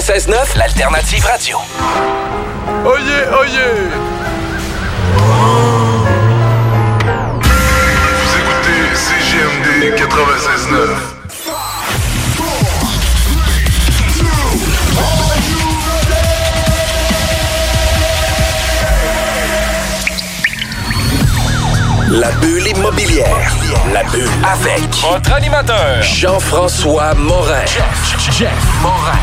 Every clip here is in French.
96.9, l'alternative radio. Oyez, oyez Vous écoutez CGMD 96.9. La bulle immobilière. La bulle avec Votre animateur, Jean-François Morin. Jeff, Morin.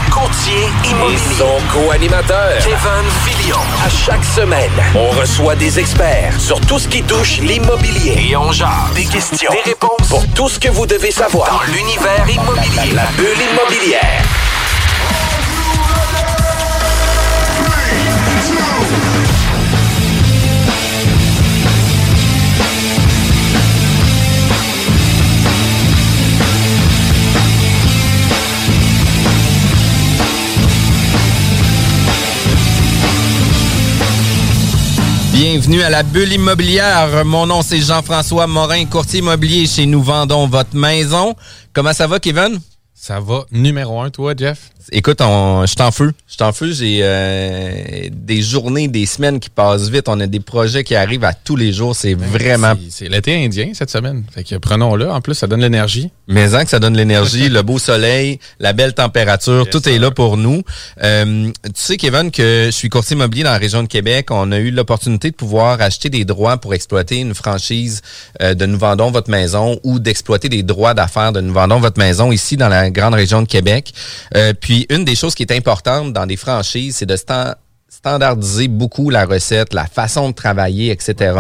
Courtier immobilier. Et son co-animateur, Kevin Filion. À chaque semaine, on reçoit des experts sur tout ce qui touche l'immobilier. Et on jase. Des questions. Des réponses. Pour tout ce que vous devez savoir. Dans l'univers immobilier. La, la bulle immobilière. Bienvenue à la bulle immobilière. Mon nom c'est Jean-François Morin, courtier immobilier chez Nous Vendons Votre Maison. Comment ça va, Kevin? Ça va numéro un, toi, Jeff? Écoute, on, je t'en feu. Je t'en feu. J'ai euh, des journées, des semaines qui passent vite. On a des projets qui arrivent à tous les jours. C'est vraiment. Ben, C'est l'été indien cette semaine. Fait que prenons-le. En plus, ça donne l'énergie. Mais hein, que ça donne l'énergie, le beau soleil, la belle température, tout est là pour nous. Euh, tu sais, Kevin, que je suis courtier immobilier dans la région de Québec. On a eu l'opportunité de pouvoir acheter des droits pour exploiter une franchise euh, de Nous Vendons Votre Maison ou d'exploiter des droits d'affaires de Nous Vendons Votre Maison ici dans la grande région de Québec. Euh, puis, une des choses qui est importante dans des franchises, c'est de stan- standardiser beaucoup la recette, la façon de travailler, etc.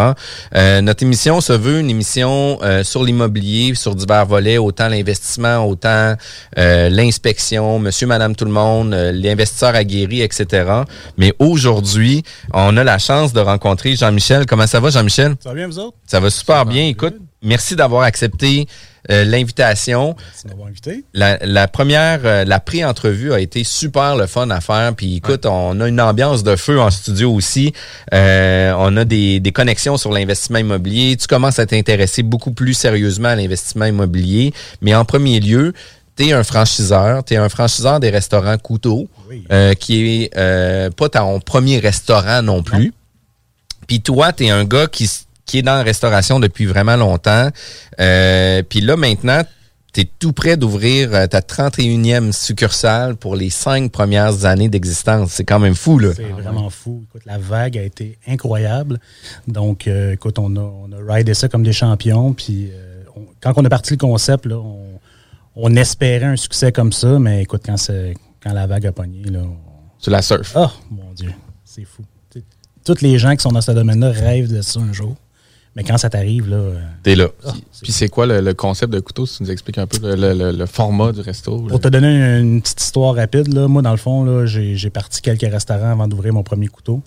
Euh, notre émission se veut une émission euh, sur l'immobilier, sur divers volets, autant l'investissement, autant euh, l'inspection, monsieur, madame, tout le monde, l'investisseur aguerri, etc. Mais aujourd'hui, on a la chance de rencontrer Jean-Michel. Comment ça va, Jean-Michel? Ça va bien, vous autres? Ça va super bien. Écoute, merci d'avoir accepté euh, l'invitation. Merci d'avoir invité. La, la première, euh, la pré-entrevue a été super le fun à faire. Puis écoute, on a une ambiance de feu en studio aussi. Euh, on a des, des connexions sur l'investissement immobilier. Tu commences à t'intéresser beaucoup plus sérieusement à l'investissement immobilier. Mais en premier lieu, tu es un franchiseur. Tu es un franchiseur des restaurants Couteau, euh, qui est euh, pas ton premier restaurant non plus. Puis toi, tu es un gars qui, qui est dans la restauration depuis vraiment longtemps. Euh, Puis là, maintenant, tu es tout près d'ouvrir euh, ta 31e succursale pour les cinq premières années d'existence. C'est quand même fou, là. C'est vraiment fou. Écoute, la vague a été incroyable. Donc, euh, écoute, on a, on a ridé ça comme des champions. Puis, euh, on- quand on a parti le concept, là, on, on espérait un succès comme ça. Mais écoute, quand, c'est- quand la vague a pogné, là, on- Tu la surf. Oh, mon Dieu, c'est fou. Tous les gens qui sont dans ce domaine-là rêvent de ça un jour. Mais quand ça t'arrive, là. euh, T'es là. Puis c'est quoi le, le concept de couteau, si tu nous expliques un peu le, le- le- le format du resto? Pour te donner une, une petite histoire rapide, là, moi, dans le fond, j'ai parti quelques restaurants avant d'ouvrir mon premier couteau.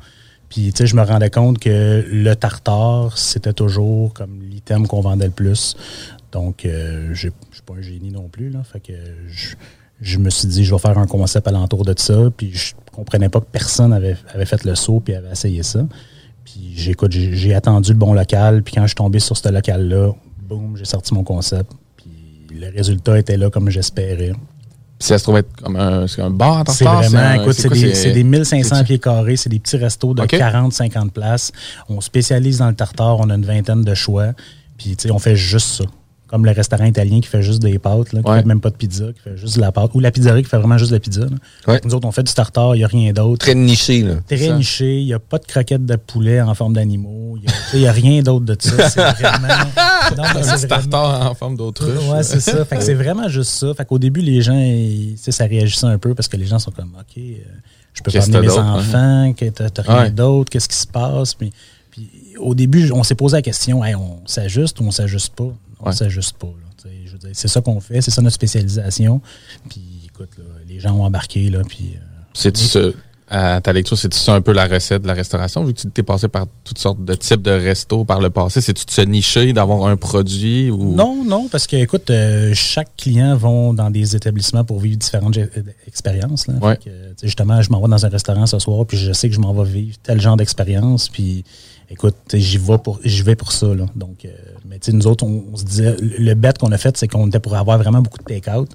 Puis, tu sais, je me rendais compte que le tartare, c'était toujours comme l'item qu'on vendait le plus. Donc, euh, je ne suis pas un génie non plus. Là, fait que je, je me suis dit, je vais faire un concept alentour de ça. Puis je comprenais pas que personne avait, avait fait le saut puis avait essayé ça. Puis j'écoute, j'ai attendu le bon local. Puis quand je suis tombé sur ce local-là, boum, j'ai sorti mon concept. Puis le résultat était là comme j'espérais. Puis ça se trouve être comme un, c'est un bar C'est tartare, vraiment, un- écoute, c'est des, c'est des 1500 c'est- pieds carrés, c'est des petits restos de OK. 40-50 places. On spécialise dans le tartare, on a une vingtaine de choix. Puis, tu sais, on fait juste ça. Comme le restaurant italien qui fait juste des pâtes, là, qui Ouais. fait même pas de pizza, qui fait juste de la pâte. Ou la pizzeria qui fait vraiment juste de la pizza. là. Ouais. Nous autres, on fait du tartare, il n'y a rien d'autre. Très niché, là. Très ça. niché, il n'y a pas de croquettes de poulet en forme d'animaux. Il n'y a, rien d'autre de ça. C'est vraiment. Non, c'est tartare en forme d'autruche. Ouais, c'est ça. Fait que c'est vraiment juste ça. Fait qu'au début, les gens, ils- ça réagissait un peu parce que les gens sont comme, OK, euh, je peux pas amener mes d'autre, enfants, que t'as t'as rien Ouais. d'autre, qu'est-ce qui se passe? Puis, puis au début, on s'est posé la question, Hey, on s'ajuste ou on s'ajuste pas? On s'ajuste pas. Tu C'est ça qu'on fait, c'est ça notre spécialisation. Puis écoute, là, les gens ont embarqué, là, puis... euh, C'est-tu ça, à ta lecture, c'est-tu ça un peu la recette de la restauration? Vu que tu t'es passé par toutes sortes de types de restos par le passé, c'est-tu de se nicher, d'avoir un produit ou? Non, non, parce que, écoute, euh, chaque client va dans des établissements pour vivre différentes euh, expériences. là. Ouais. Fait que, tu sais, justement, je m'en vais dans un restaurant ce soir, puis je sais que je m'en vais vivre tel genre d'expérience, puis écoute, tu j'y vais pour, j'y vais pour ça. Là. Donc, euh, tu nous autres, on, on se disait, le bet qu'on a fait, c'est qu'on était pour avoir vraiment beaucoup de take-out.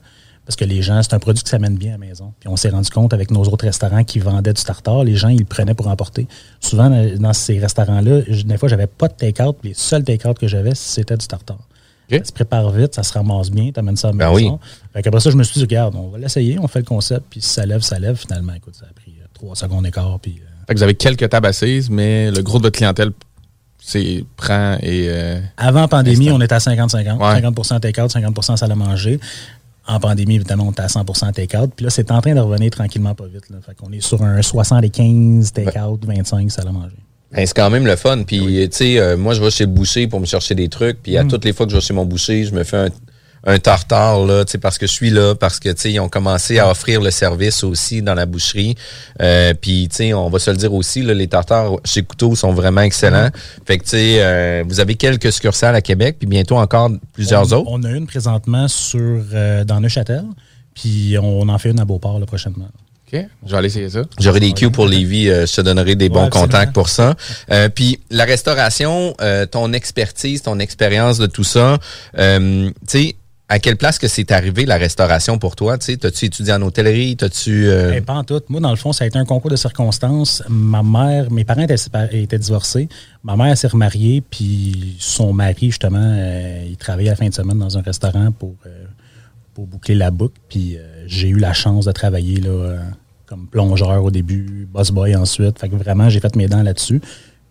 Parce que les gens, c'est un produit qui s'amène bien à la maison. Puis on s'est rendu compte avec nos autres restaurants qui vendaient du tartare, les gens, ils le prenaient pour emporter. Souvent, dans ces restaurants-là, des fois, j'avais pas de take-out. puis Les seuls take-out que j'avais, c'était du tartare. OK. Ça se prépare vite, ça se ramasse bien, tu amènes ça à la Ben maison. Fait qu'après ça, je me suis dit, regarde, on va l'essayer, on fait le concept, puis si ça lève, ça lève. Finalement, écoute, ça a pris euh, trois secondes d'écart. Puis, euh, Fait que vous avez quelques tables assises, mais le gros de votre clientèle, c'est prend et. euh, Avant pandémie, Instant. on était à 50-50. Ouais. 50 take-out, 50 salle à manger. En pandémie, évidemment, on était à 100% take-out. Puis là, c'est en train de revenir tranquillement pas vite. Là. Fait qu'on est sur un 75 take-out, 25 salle à manger. Ben, c'est quand même le fun. Puis, tu sais, euh, moi, je vais chez le boucher pour me chercher des trucs. Puis, à Mm. toutes les fois que je vais chez mon boucher, je me fais un, un tartare, là, tu sais, parce que je suis là, parce que, tu sais, ils ont commencé à offrir le service aussi dans la boucherie. Euh, puis, tu sais, on va se le dire aussi, là, les tartares chez Couteau sont vraiment excellents. Fait que, tu sais, euh, vous avez quelques succursales à Québec, puis bientôt encore plusieurs on, autres. On a une présentement sur, euh, dans Neuchâtel. Puis on en fait une à Beauport là, prochainement. OK, je vais aller essayer ça. J'aurai des cues pour Lévis, euh, je te donnerai des bons absolument. contacts pour ça. Euh, puis la restauration, euh, ton expertise, ton expérience de tout ça, euh, tu sais, à quelle place que c'est arrivé la restauration pour toi? Tu sais, t'as-tu étudié en hôtellerie? T'as-tu... euh, Eh, pas en tout. Moi, dans le fond, ça a été un concours de circonstances. Ma mère, mes parents étaient, étaient divorcés. Ma mère s'est remariée, puis son mari, justement, euh, il travaillait la fin de semaine dans un restaurant pour, euh, boucler la boucle. Puis euh, j'ai eu la chance de travailler comme plongeur au début, boss boy ensuite. Fait que vraiment, j'ai fait mes dents là-dessus.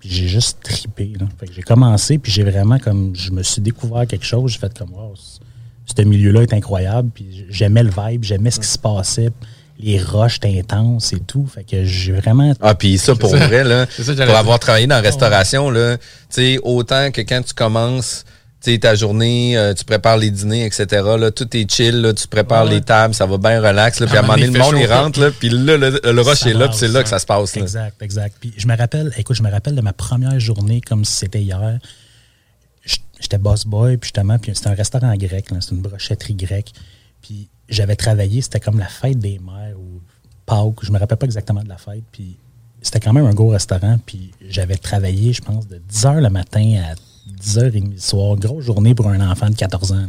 Puis j'ai juste tripé. J'ai commencé, puis j'ai vraiment comme. Je me suis découvert quelque chose. J'ai fait comme, wow, ce milieu-là est incroyable. Puis j'aimais le vibe, j'aimais ce qui se passait. Les roches étaient intenses et tout. Fait que j'ai vraiment. Ah, puis ça, pour ça. vrai, là, ça pour avoir travaillé dans la restauration, là, tu sais, autant que quand tu commences, tu sais, ta journée, euh, tu prépares les dîners, etc., là, tout est chill, là, tu prépares Ouais, les tables, ça va bien relax, là, puis à un moment donné, il le monde, il rentre, là, puis là, le, le rush Ça est là, puis c'est là que ça se passe, là. Exact, exact. Puis je me rappelle, écoute, je me rappelle de ma première journée comme si c'était hier. J'étais boss boy, puis justement, puis c'était un restaurant grec, c'était une brochetterie grecque. Puis j'avais travaillé, c'était comme la fête des mères ou Pâques, je me rappelle pas exactement de la fête. Puis c'était quand même un gros restaurant, puis j'avais travaillé, je pense, de 10h le matin à 10h30 le soir. Grosse journée pour un enfant de 14 ans.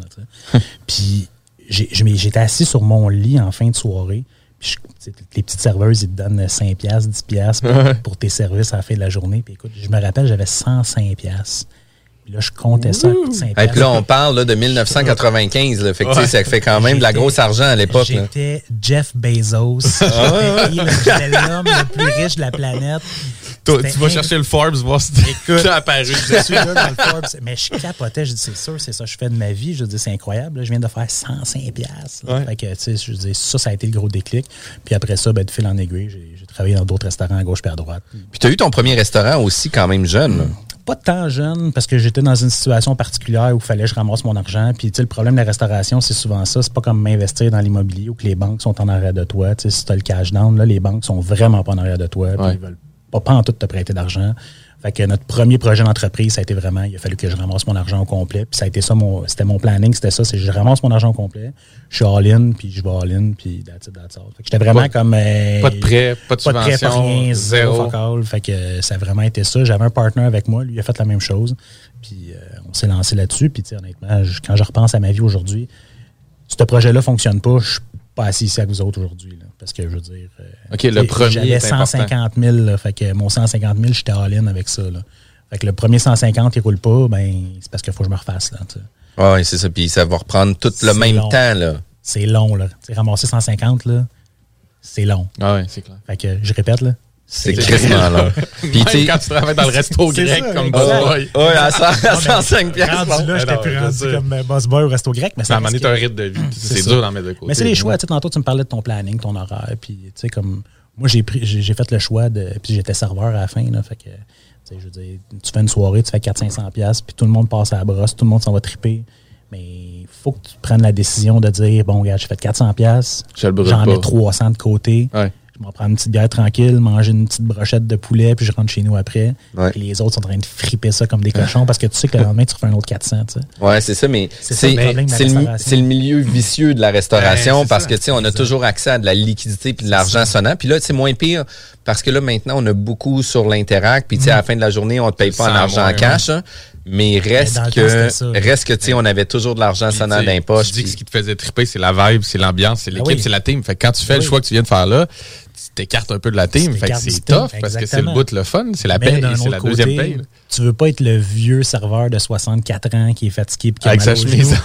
là, puis j'étais assis sur mon lit en fin de soirée. Puis je- les petites serveuses, ils te donnent 5 piastres, 10 piastres pour, pour tes services à la fin de la journée. Puis écoute, je me rappelle, j'avais 105 piastres. Puis là, je comptais ça à coup de 5 Et puis là, on parle là, de 1995, là, fait que, tu sais, ça fait quand même de la grosse argent à l'époque. J'étais Jeff Bezos. J'étais Elon- J'étais l'homme le plus riche de la planète. Toi, tu vas chercher le Forbes, voir si t'es apparu. Je suis là dans le Forbes. Mais je capotais. Je dis, c'est sûr, c'est ça que je fais de ma vie. Je dis, c'est incroyable. là. Je viens de faire 105 piastres. là. Ouais. Fait que, tu sais, je dis, ça, ça a été le gros déclic. Puis après ça, ben, de fil en aiguille, j'ai travaillé dans d'autres restaurants à gauche et à droite. Puis tu as eu ton premier restaurant aussi quand même jeune. là. Pas tant jeune, parce que j'étais dans une situation particulière où il fallait que je ramasse mon argent. Puis, tu sais, le problème de la restauration, c'est souvent ça. C'est pas comme m'investir dans l'immobilier où que les banques sont en arrière de toi. Tu sais, si tu as le cash down, là, les banques sont vraiment pas en arrière de toi. Puis, Ouais. ils veulent pas, pas en tout te prêter d'argent. Fait que notre premier projet d'entreprise, ça a été vraiment, il a fallu que je ramasse mon argent au complet. Puis ça a été ça, mon, c'était mon planning, c'était ça, c'est je ramasse mon argent au complet, je suis all-in, puis je vais all-in, puis that's it, that's all. Fait que j'étais vraiment Pas- comme... euh, pas de prêt, pas de pas de prêt, pas rien, zéro. zéro. Fait que ça a vraiment été ça. J'avais un partner avec moi, lui il a fait la même chose. Puis euh, on s'est lancé là-dessus. Puis tu sais, honnêtement, je- quand je repense à ma vie aujourd'hui, ce projet-là fonctionne pas, je pas assis ici avec vous autres aujourd'hui. Parce que je veux dire. euh, OK, le premier J'avais est important. 150 000, là, fait que mon 150 000, j'étais all-in avec ça. Là. Fait que le premier 150 il roule pas, ben c'est parce qu'il faut que je me refasse. Là, sais. Ouais, c'est ça. Puis ça va reprendre tout le même long. temps, là. C'est long, là. Tu sais, ramasser 150, là, c'est long. Ah ouais, c'est clair. Fait que je répète, là. C'est crissement long. Puis, Même tu sais- quand tu travailles dans le resto grec ça, comme. Boss Boy. Ouais, à, 100, à Non, mais 105 piastres. Rendu bon. là, j'étais Alors, plus rendu comme euh, boss boy au resto grec. Mais Ça a parce amené que- un rythme de vie. C'est dur d'en mettre de côté. Mais c'est les choix. Tu sais, tantôt, tu me parlais de ton planning, ton horaire. Puis, tu sais, comme. Moi, j'ai pris, j'ai j'ai fait le choix de. Puis, j'étais serveur à la fin. Là, fait que, tu sais, je veux dire, tu fais une soirée, tu fais 400-500$, piastres, puis tout le monde passe à la brosse, tout le monde s'en va triper. Mais il faut que tu prennes la décision de dire bon, regarde, j'ai fait 400$, piastres, Je le brûle j'en mets 300 de côté. Ouais. Je m'en prends une petite bière tranquille, manger une petite brochette de poulet, puis je rentre chez nous après. Ouais. Puis les autres sont en train de friper ça comme des cochons parce que tu sais que le lendemain, tu refais un autre 400, tu sais. Ouais, c'est ça, mais C'est le le, milieu vicieux de la restauration Ouais, parce ça. que, tu sais, on a toujours accès à de la liquidité puis de l'argent sonnant. Puis là, c'est moins pire parce que là, maintenant, on a beaucoup sur l'Interact. Puis, tu sais, à la fin de la journée, on te paye pas en argent moins, cash. hein. Mais reste temps, que, reste que, tu sais, on avait toujours de l'argent sonnant dans les poches. Tu dis que ce qui te faisait triper, c'est la vibe, c'est l'ambiance, c'est l'équipe, oui. c'est la team. Fait que quand tu fais le choix que tu viens de faire là, tu t'écartes un peu de la team. Fait que c'est tough parce que c'est le bout le fun, c'est la et c'est la deuxième paye. Tu veux pas être le vieux serveur de 64 ans qui est fatigué puis qui a Avec mal aux genoux.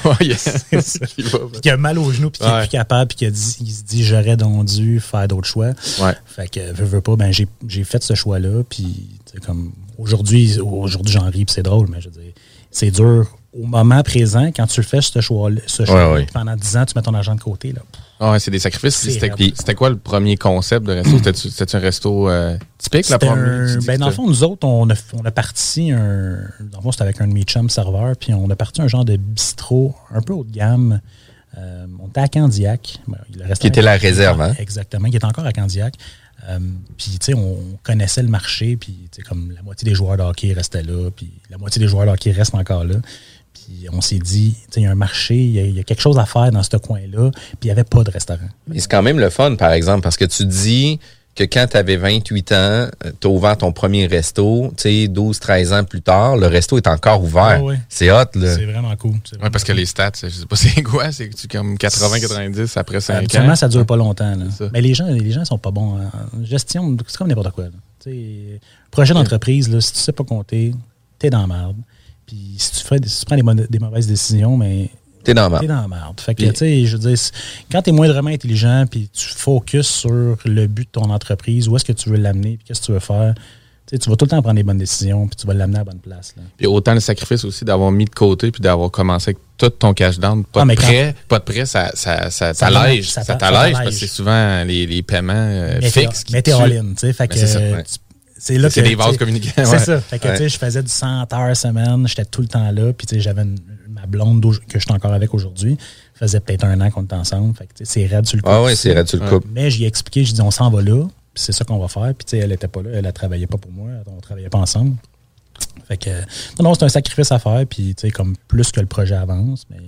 Qui a mal aux genoux puis qui est plus capable puis qui a dit- il se dit j'aurais donc dû faire d'autres choix. Ouais. Fait que veux, veux pas ben j'ai j'ai fait ce choix là puis tu sais, comme aujourd'hui aujourd'hui j'en ris puis c'est drôle mais je veux dire c'est dur au moment présent quand tu fais ce choix ce choix ouais. pendant 10 ans tu mets ton argent de côté là. Ah c'est des sacrifices. C'était c'était quoi le premier concept de resto? C'était-tu un resto euh, typique, la C'était première? un- ben, dans le c'était- fond, nous autres, on a, on a parti un. Dans le fond, c'était avec un de mes chums serveurs, puis on a parti un genre de bistrot un peu haut de gamme. Euh, on était à Candiac. Ben, le restaurant Qui était la réserve, hein? Exactement, qui est encore à Candiac. Euh, puis, tu sais, on connaissait le marché, puis, tu sais, comme la moitié des joueurs de hockey restaient là, puis la moitié des joueurs de hockey restent encore là. Puis, on s'est dit, tu sais, il y a un marché, il y y a quelque chose à faire dans ce coin-là, puis il n'y avait pas de restaurant. Mais c'est quand même le fun, par exemple, parce que tu dis que quand tu avais 28 ans, tu as ouvert ton premier resto, tu sais, 12, 13 ans plus tard, le resto est encore ouvert. Ah ouais. C'est hot, là. C'est vraiment cool. c'est Ouais, vraiment parce que les stats, je sais pas c'est quoi, c'est que tu comme 80-90 après 5 Habituellement, ans. ça dure pas longtemps. là. Mais les gens, les gens sont pas bons en gestion. C'est comme n'importe quoi. là. Tu sais, projet d'entreprise, là, si tu sais pas compter, t'es dans la merde. Puis si tu, fais, si tu prends des, des mauvaises décisions, mais T'es dans ma. t'es dans la merde. Fait que, tu sais, je veux dire, c'est- quand t'es moindrement intelligent, puis tu focuses sur le but de ton entreprise, où est-ce que tu veux l'amener, puis qu'est-ce que tu veux faire, tu sais, tu vas tout le temps prendre des bonnes décisions, puis tu vas l'amener à la bonne place. là. Puis autant le sacrifice aussi d'avoir mis de côté puis d'avoir commencé avec tout ton cash down. Pas Ah, de prêt, pas de prêt, ça, ça, ça, Ça t'allège. ça Ça, t'a- ça t'allège parce que c'est souvent les, les paiements euh, fixes. qui Mais t'es all-in, tu sais. Fait que c'est c'est là C'est que, des vases communicants, C'est ouais. ça. Fait que, tu sais, je faisais du 100 heures semaine, j'étais tout le temps là, puis tu sais, j'avais une- blonde que je suis encore avec aujourd'hui, faisait peut-être un an qu'on était ensemble. Fait que, c'est raide sur le coup. Ah ouais, c'est raide sur le couple. Mais j'y ai expliqué, j'ai dit, on s'en va là, puis c'est ça qu'on va faire. Puis tu sais, elle était pas là, elle, elle travaillait pas pour moi, on travaillait pas ensemble. Fait que, non, non, c'est un sacrifice à faire, puis tu sais, comme plus que le projet avance, mais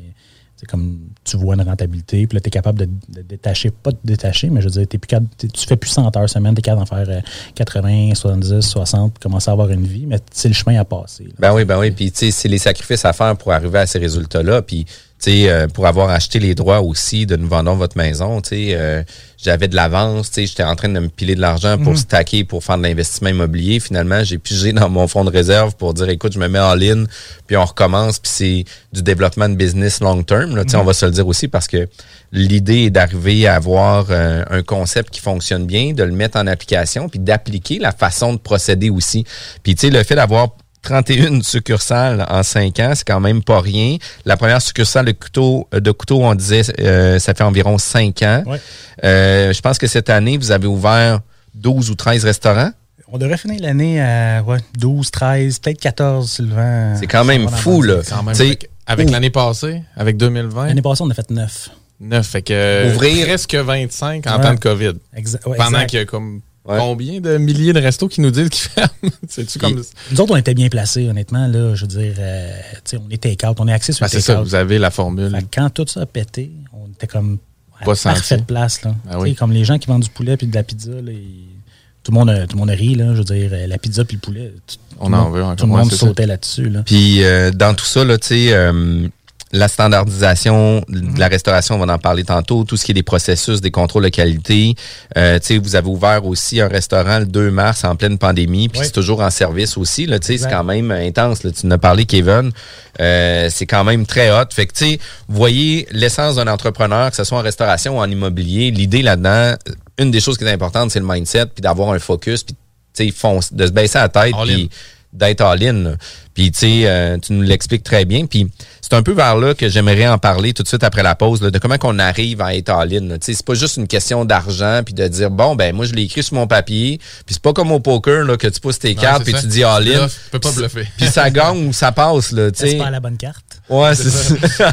c'est comme tu vois une rentabilité, puis là, tu es capable de, détacher, pas de détacher, mais je veux dire, t'es plus tu fais plus 100 heures semaine, tu es capable d'en faire euh, 80, 70, 60, commencer à avoir une vie, mais c'est le chemin à passer. Ben oui, ben oui. Puis, tu sais, c'est les sacrifices à faire pour arriver à ces résultats-là. Puis, euh, pour avoir acheté les droits aussi de nous vendons votre maison, euh, j'avais de l'avance, j'étais en train de me piler de l'argent pour stacker, pour faire de l'investissement immobilier. Finalement, j'ai pigé dans mon fonds de réserve pour dire, écoute, je me mets en ligne, puis on recommence, puis c'est du développement de business long term. Là, On va se le dire aussi parce que l'idée est d'arriver à avoir euh, un concept qui fonctionne bien, de le mettre en application, puis d'appliquer la façon de procéder aussi. Puis, tu sais, le fait d'avoir 31 succursales en 5 ans, c'est quand même pas rien. La première succursale de couteau, de couteau on disait, euh, ça fait environ 5 ans. Ouais. Euh, je pense que cette année, vous avez ouvert 12 ou 13 restaurants. On devrait finir l'année à ouais, 12, 13, peut-être 14, Sylvain. C'est quand même fou, là. Quand même, avec- avec l'année passée, avec 2020, L'année passée, on a fait 9. 9, fait que Ouvrir- presque 25 en Ouais. temps de COVID. Exact. ouais, Pendant exact. qu'il y a comme Ouais. Combien de milliers de restos qui nous disent qu'ils ferment? C'est-tu comme... Nous autres, on était bien placés, honnêtement. Là, je veux dire, euh, on est take-out, on est axé sur Ben, le c'est ça, vous avez la formule. Fait quand tout ça a pété, on était comme à Pas parfaite place. Là. Ah oui. Comme les gens qui vendent du poulet puis de la pizza, là, ils- tout, le monde a, tout le monde a ri. Là, je veux dire, euh, la pizza puis le poulet, tout, On tout en monde- veut encore. Tout le monde sautait là-dessus. Là. Puis euh, dans tout ça, là, tu sais, euh, la standardisation de la restauration, on va en parler tantôt, tout ce qui est des processus, des contrôles de qualité. Euh, tu sais, vous avez ouvert aussi un restaurant le 2 mars en pleine pandémie, puis Oui. c'est toujours en service aussi. Là, tu sais, c'est quand même intense. Là, tu en as parlé, Kevin. Euh, c'est quand même très hot. Fait que, tu sais, vous voyez l'essence d'un entrepreneur, que ce soit en restauration ou en immobilier, l'idée là-dedans, une des choses qui est importante, c'est le mindset, puis d'avoir un focus, puis tu sais, fonce- de se baisser la tête, puis d'être all-in. Puis, tu sais, euh, tu nous l'expliques très bien. Puis, c'est un peu vers là que j'aimerais en parler tout de suite après la pause, là, de comment qu'on arrive à être all-in. là. Tu sais, c'est pas juste une question d'argent, puis de dire, bon, ben moi, je l'ai écrit sur mon papier, puis c'est pas comme au poker, là, que tu pousses tes Non, cartes, puis ça. tu dis all-in. Bluff, tu peux pas Puis- bluffer. Puis ça gagne ou ça passe, là, tu sais. C'est pas la bonne carte? Ouais, c'est ça.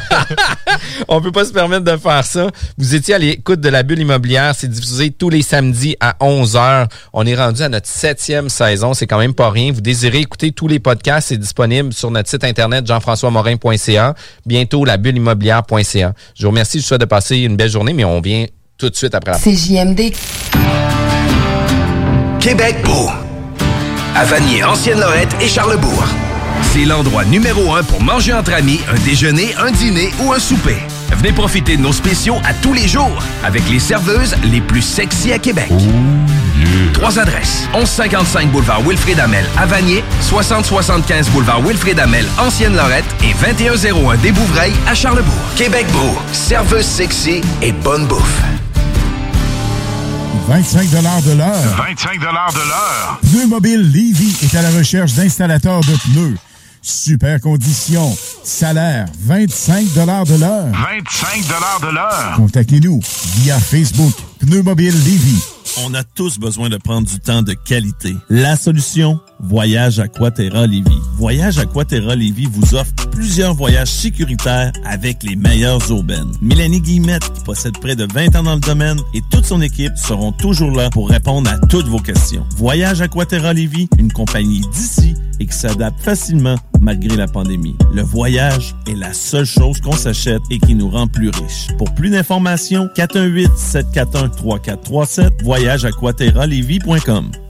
On peut pas se permettre de faire ça. Vous étiez à l'écoute de la bulle immobilière. C'est diffusé tous les samedis à 11h. On est rendu à notre septième saison. C'est quand même pas rien. Vous désirez écouter tous les podcasts. C'est disponible sur notre site internet jean-françois-morin.ca. Bientôt, la bulle immobilière.ca. Je vous remercie. Je vous souhaite de passer une belle journée, mais on vient tout de suite après la CJMD. Québec beau. À Vanier, Ancienne-Lorette et Charlebourg. C'est l'endroit numéro un pour manger entre amis, un déjeuner, un dîner ou un souper. Venez profiter de nos spéciaux à tous les jours avec les serveuses les plus sexy à Québec. Trois adresses. 1155 boulevard Wilfrid Amel à Vanier, 6075 boulevard Wilfrid Amel, Ancienne-Lorette et 2101 des Bouvrailles à Charlebourg. Québec beau. Serveuse sexy et bonne bouffe. 25 de l'heure. 25 de l'heure. Pneu Mobile Levy est à la recherche d'installateurs de pneus. Super conditions. Salaire 25 de l'heure. 25 de l'heure. Contactez-nous via Facebook. Pneu Mobile Levy. On a tous besoin de prendre du temps de qualité. La solution, Voyage Aquaterra Lévis. Voyage Aquaterra Lévis vous offre plusieurs voyages sécuritaires avec les meilleures aubaines. Mélanie Guillemette, possède près de 20 ans dans le domaine, et toute son équipe seront toujours là pour répondre à toutes vos questions. Voyage Aquaterra Lévis, une compagnie d'ici et qui s'adapte facilement malgré la pandémie. Le voyage est la seule chose qu'on s'achète et qui nous rend plus riches. Pour plus d'informations, 418-741-3437, voyageaquaterralevy.com.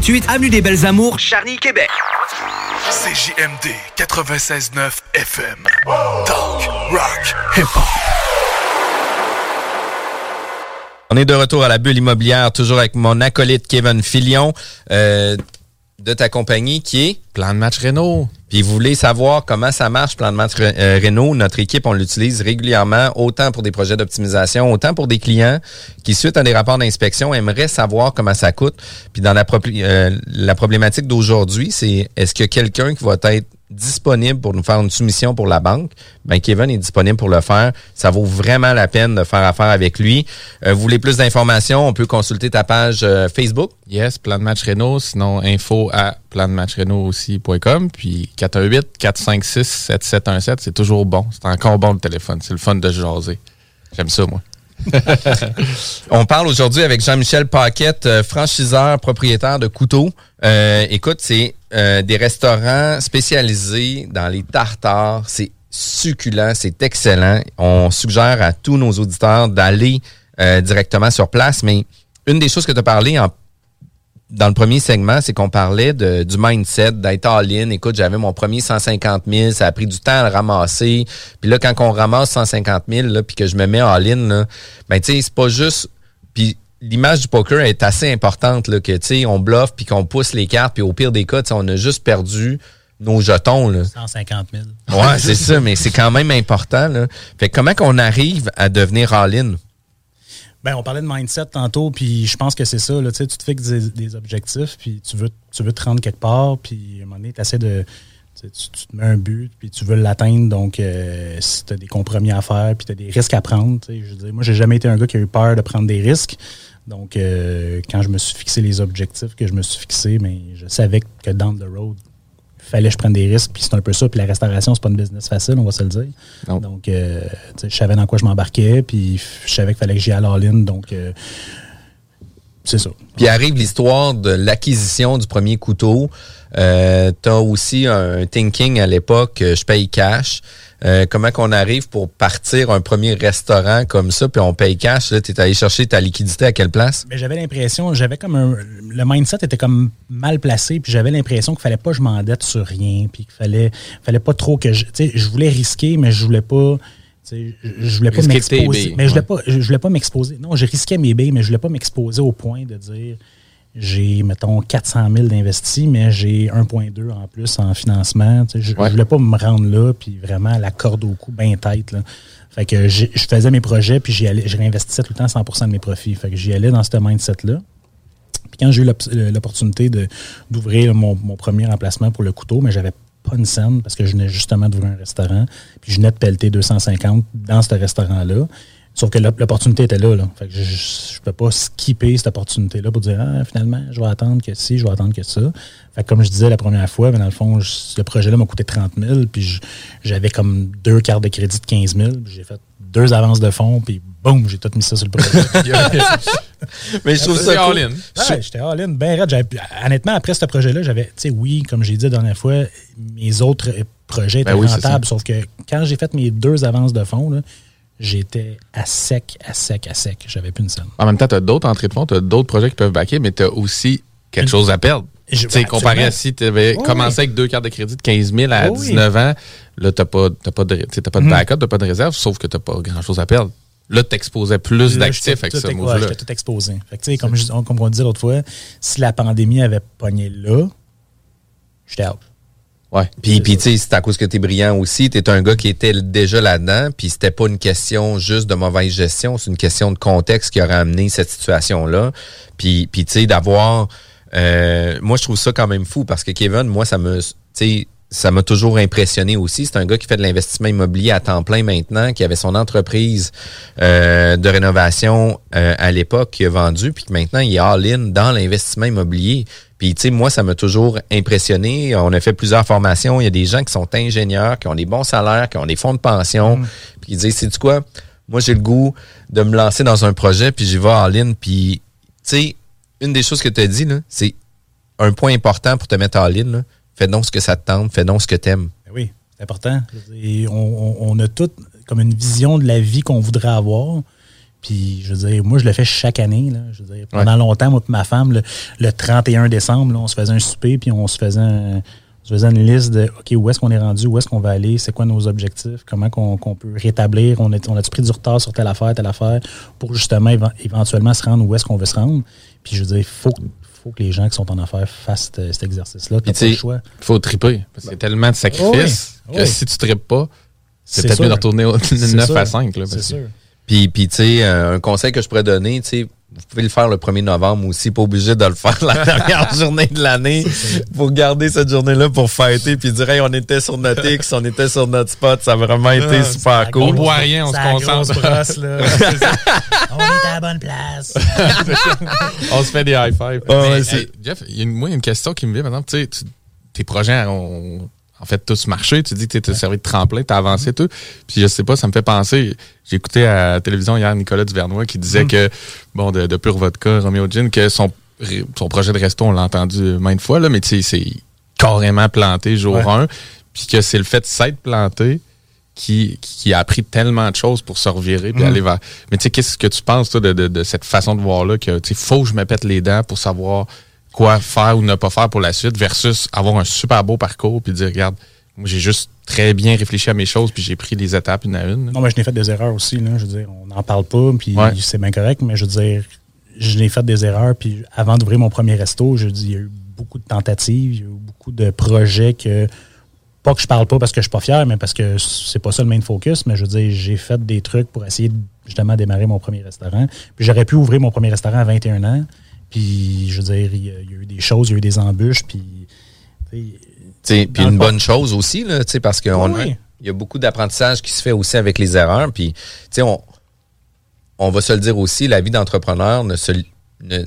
3648 Avenue des Belles Amours, Charny, Québec. CJMD 96.9 FM. Talk, rock, hip-hop. On est de retour à la bulle immobilière, toujours avec mon acolyte Kevin Filion euh, de ta compagnie qui est Plan de match Renault. Puis vous voulez savoir comment ça marche, plan de match euh, Renault. Notre équipe, on l'utilise régulièrement, autant pour des projets d'optimisation, autant pour des clients qui, suite à des rapports d'inspection, aimeraient savoir comment ça coûte. Puis dans la, euh, la problématique d'aujourd'hui, c'est est-ce que quelqu'un qui va être disponible pour nous faire une soumission pour la banque, ben Kevin est disponible pour le faire. Ça vaut vraiment la peine de faire affaire avec lui. Euh, vous voulez plus d'informations, on peut consulter ta page euh, Facebook. Yes, plan de match Renault. Sinon, info à plan de match Renault aussi.com. Puis 418-456-7717, c'est toujours bon. C'est encore bon le téléphone. C'est le fun de jaser. J'aime ça, moi. On parle aujourd'hui avec Jean-Michel Paquette, euh, franchiseur, propriétaire de couteaux. Euh, écoute, c'est euh, des restaurants spécialisés dans les tartares. C'est succulent, c'est excellent. On suggère à tous nos auditeurs d'aller directement sur place. Mais une des choses que tu as parlé en dans le premier segment, c'est qu'on parlait de, du mindset, d'être all-in. Écoute, j'avais mon premier 150 000, ça a pris du temps à le ramasser. Puis là, quand on ramasse 150 000, là, puis que je me mets all-in, ben tu sais, c'est pas juste... Puis l'image du poker est assez importante, là, que tu sais, on bluffe, puis qu'on pousse les cartes, puis au pire des cas, on a juste perdu nos jetons. Là. 150 000. Ouais, c'est ça, mais c'est quand même important. Là. Fait que comment qu'on arrive à devenir all-in? Ben, on parlait de mindset tantôt, puis je pense que c'est ça. Là, tu te fixes des, objectifs, puis tu veux, tu veux te rendre quelque part, puis à un moment donné, tu essaies de. Tu, te mets un but, puis tu veux l'atteindre. Donc, euh, si tu as des compromis à faire, puis tu as des risques à prendre. Je veux dire, moi, j'ai jamais été un gars qui a eu peur de prendre des risques. Donc, euh, quand je me suis fixé les objectifs que je me suis fixé, mais je savais que down the road, fallait que je prenne des risques, puis c'est un peu ça. Puis la restauration, c'est pas une business facile, on va se le dire. Donc, euh, je savais dans quoi je m'embarquais, puis je savais qu'il fallait que j'y aille à all-in. Donc, euh, c'est ça. Puis arrive l'histoire de l'acquisition du premier couteau. Euh, tu as aussi un thinking à l'époque, euh, je paye cash. Euh, comment qu'on arrive pour partir un premier restaurant comme ça, puis on paye cash, tu es allé chercher ta liquidité à quelle place? Mais j'avais l'impression, j'avais comme un. Le mindset était comme mal placé, puis j'avais l'impression qu'il fallait pas que je m'endette sur rien, puis qu'il fallait, fallait pas trop que je. Tu sais, je voulais risquer, mais je voulais pas. tu sais, Je je voulais pas m'exposer. Mais je voulais pas, je voulais pas m'exposer. Non, je risquais mes billes, mais je voulais pas m'exposer au point de dire j'ai, mettons, 400 000 d'investis, mais j'ai 1,2 en plus en financement. Tu sais, Je, je voulais pas me rendre là, puis vraiment la corde au cou, bien tête. Là. Fait que je faisais mes projets, puis j'y allais, je réinvestissais tout le temps 100% de mes profits. Fait que j'y allais dans ce mindset-là. Puis quand j'ai eu l'op- l'opportunité d'ouvrir mon, mon premier emplacement pour le couteau, mais j'avais pas une scène parce que je venais justement d'ouvrir un restaurant. Puis je venais de pelleter 250 dans ce restaurant-là. Sauf que l'op- l'opportunité était là. là. Fait que je, je peux pas skipper cette opportunité-là pour dire ah, finalement, je vais attendre que ci, je vais attendre que ça. Fait que comme je disais la première fois, mais dans le fond, je- le projet-là m'a coûté 30 000, puis j'avais comme deux cartes de crédit de 15 000. puis J'ai fait deux avances de fonds, puis boum, j'ai tout mis ça sur le projet. Mais je trouve ça cool. Ouais, j'étais all-in, bien raide. Honnêtement, après ce projet-là, j'avais, tu sais, oui, comme j'ai dit la dernière fois, mes autres projets étaient Ben oui, c'est rentables, sauf que quand j'ai fait mes deux avances de fonds, là, j'étais à sec, à sec, à sec. J'avais plus une scène. En même temps, tu as d'autres entrées de fonds, tu as d'autres projets qui peuvent backer, mais tu as aussi quelque Une- chose à perdre. Tu sais, comparé à si tu avais Oui, commencé oui. avec deux cartes de crédit de 15 000 à Oui, oui. 19 ans, là, tu n'as pas, t'as pas de, pas de Mhm. backup, tu pas de réserve, sauf que tu n'as pas grand-chose à perdre. Là, tu exposais plus d'actifs avec ce move-là. J'étais tout exposé. Fait que, comme, je- comme on disait l'autre fois, si la pandémie avait pogné là, j'étais out. Ouais. Puis, puis tu sais, c'est à cause que tu es brillant aussi. Tu es un gars qui était déjà là-dedans. Puis c'était pas une question juste de mauvaise gestion, c'est une question de contexte qui aurait amené cette situation-là. Puis, puis tu sais, d'avoir. euh, moi, je trouve ça quand même fou parce que Kevin, moi, ça me. Tu sais, ça m'a toujours impressionné aussi. C'est un gars qui fait de l'investissement immobilier à temps plein maintenant, qui avait son entreprise euh, de rénovation euh, à l'époque, qui a vendu, puis que maintenant, il est all-in dans l'investissement immobilier. Puis, tu sais, moi, ça m'a toujours impressionné. On a fait plusieurs formations. Il y a des gens qui sont ingénieurs, qui ont des bons salaires, qui ont des fonds de pension, puis qui disent, c'est quoi? Moi, j'ai le goût de me lancer dans un projet, puis j'y vais all-in. Puis, tu sais, une des choses que tu as dit, c'est un point important pour te mettre all-in. là. Fais donc ce que ça te tente, fais donc ce que t'aimes. Ben oui, c'est important. Et on, on- on a tout comme une vision de la vie qu'on voudrait avoir. Puis, je veux dire, moi, je le fais chaque année. Là. Je veux dire, pendant longtemps, moi et ma femme, le, le 31 décembre, là, on se faisait un souper, puis on se faisait, un- on se faisait une liste de OK, où est-ce qu'on est rendu, où est-ce qu'on va aller, c'est quoi nos objectifs, comment qu'on peut rétablir, on, est, on a-tu pris du retard sur telle affaire, telle affaire, pour justement éve- éventuellement se rendre où est-ce qu'on veut se rendre. Puis, je veux dire, il faut, faut que les gens qui sont en affaires fassent cet, cet exercice-là. Puis tu choix. faut triper. Parce qu'il y a tellement de sacrifices Oui, que oui. si tu tripes pas, c'est peut-être mieux de retourner au C'est 9 sûr. à 5. Là, C'est sûr. Puis, puis tu sais, euh, un conseil que je pourrais donner, tu sais, vous pouvez le faire le 1er novembre aussi, pas obligé de le faire la dernière journée de l'année pour garder cette journée-là pour fêter puis dire, hey, on était sur notre X, on était sur notre spot, ça a vraiment été Ah, super cool. grosse- On boit rien, on se concentre. brosse, là. On est à la bonne place. on se fait des high five. Ah Mais, hey, Jeff, il y a une, moi, il y a une question qui me vient maintenant. Tu sais, tes projets ont en fait tous marché. Tu dis que tu as servi de tremplin, tu as avancé tout. Puis je sais pas, ça me fait penser. J'ai écouté à la télévision hier Nicolas Duvernois qui disait Mm. que, bon, de, de Pure Vodka, Romeo Gin, que son, son projet de resto, on l'a entendu maintes fois, là, mais tu sais, c'est carrément planté jour Ouais. 1. Puis que c'est le fait de s'être planté qui, qui a appris tellement de choses pour se revirer puis Mm. aller vers. Mais tu sais, qu'est-ce que tu penses toi, de, de, de cette façon de voir-là que tu faut que je me pète les dents pour savoir quoi faire ou ne pas faire pour la suite versus avoir un super beau parcours puis dire regarde, moi j'ai juste très bien réfléchi à mes choses puis j'ai pris les étapes une à une. Non, mais je n'ai fait des erreurs aussi. Là. Je veux dire, on n'en parle pas, puis Ouais. c'est bien correct, mais je veux dire, je n'ai fait des erreurs. Puis avant d'ouvrir mon premier resto, je dis, il y a eu beaucoup de tentatives, il y a eu beaucoup de projets que. Pas que je parle pas parce que je suis pas fier, mais parce que c'est pas ça le main focus, mais je veux dire, j'ai fait des trucs pour essayer justement démarrer mon premier restaurant. Puis j'aurais pu ouvrir mon premier restaurant à 21 ans. Puis, je veux dire, il y, a, il y a eu des choses, il y a eu des embûches. Puis, Puis une bonne chose aussi, là, parce qu'il Oui. y a beaucoup d'apprentissage qui se fait aussi avec les erreurs. Puis, on, on va se le dire aussi, la vie d'entrepreneur ne se ne,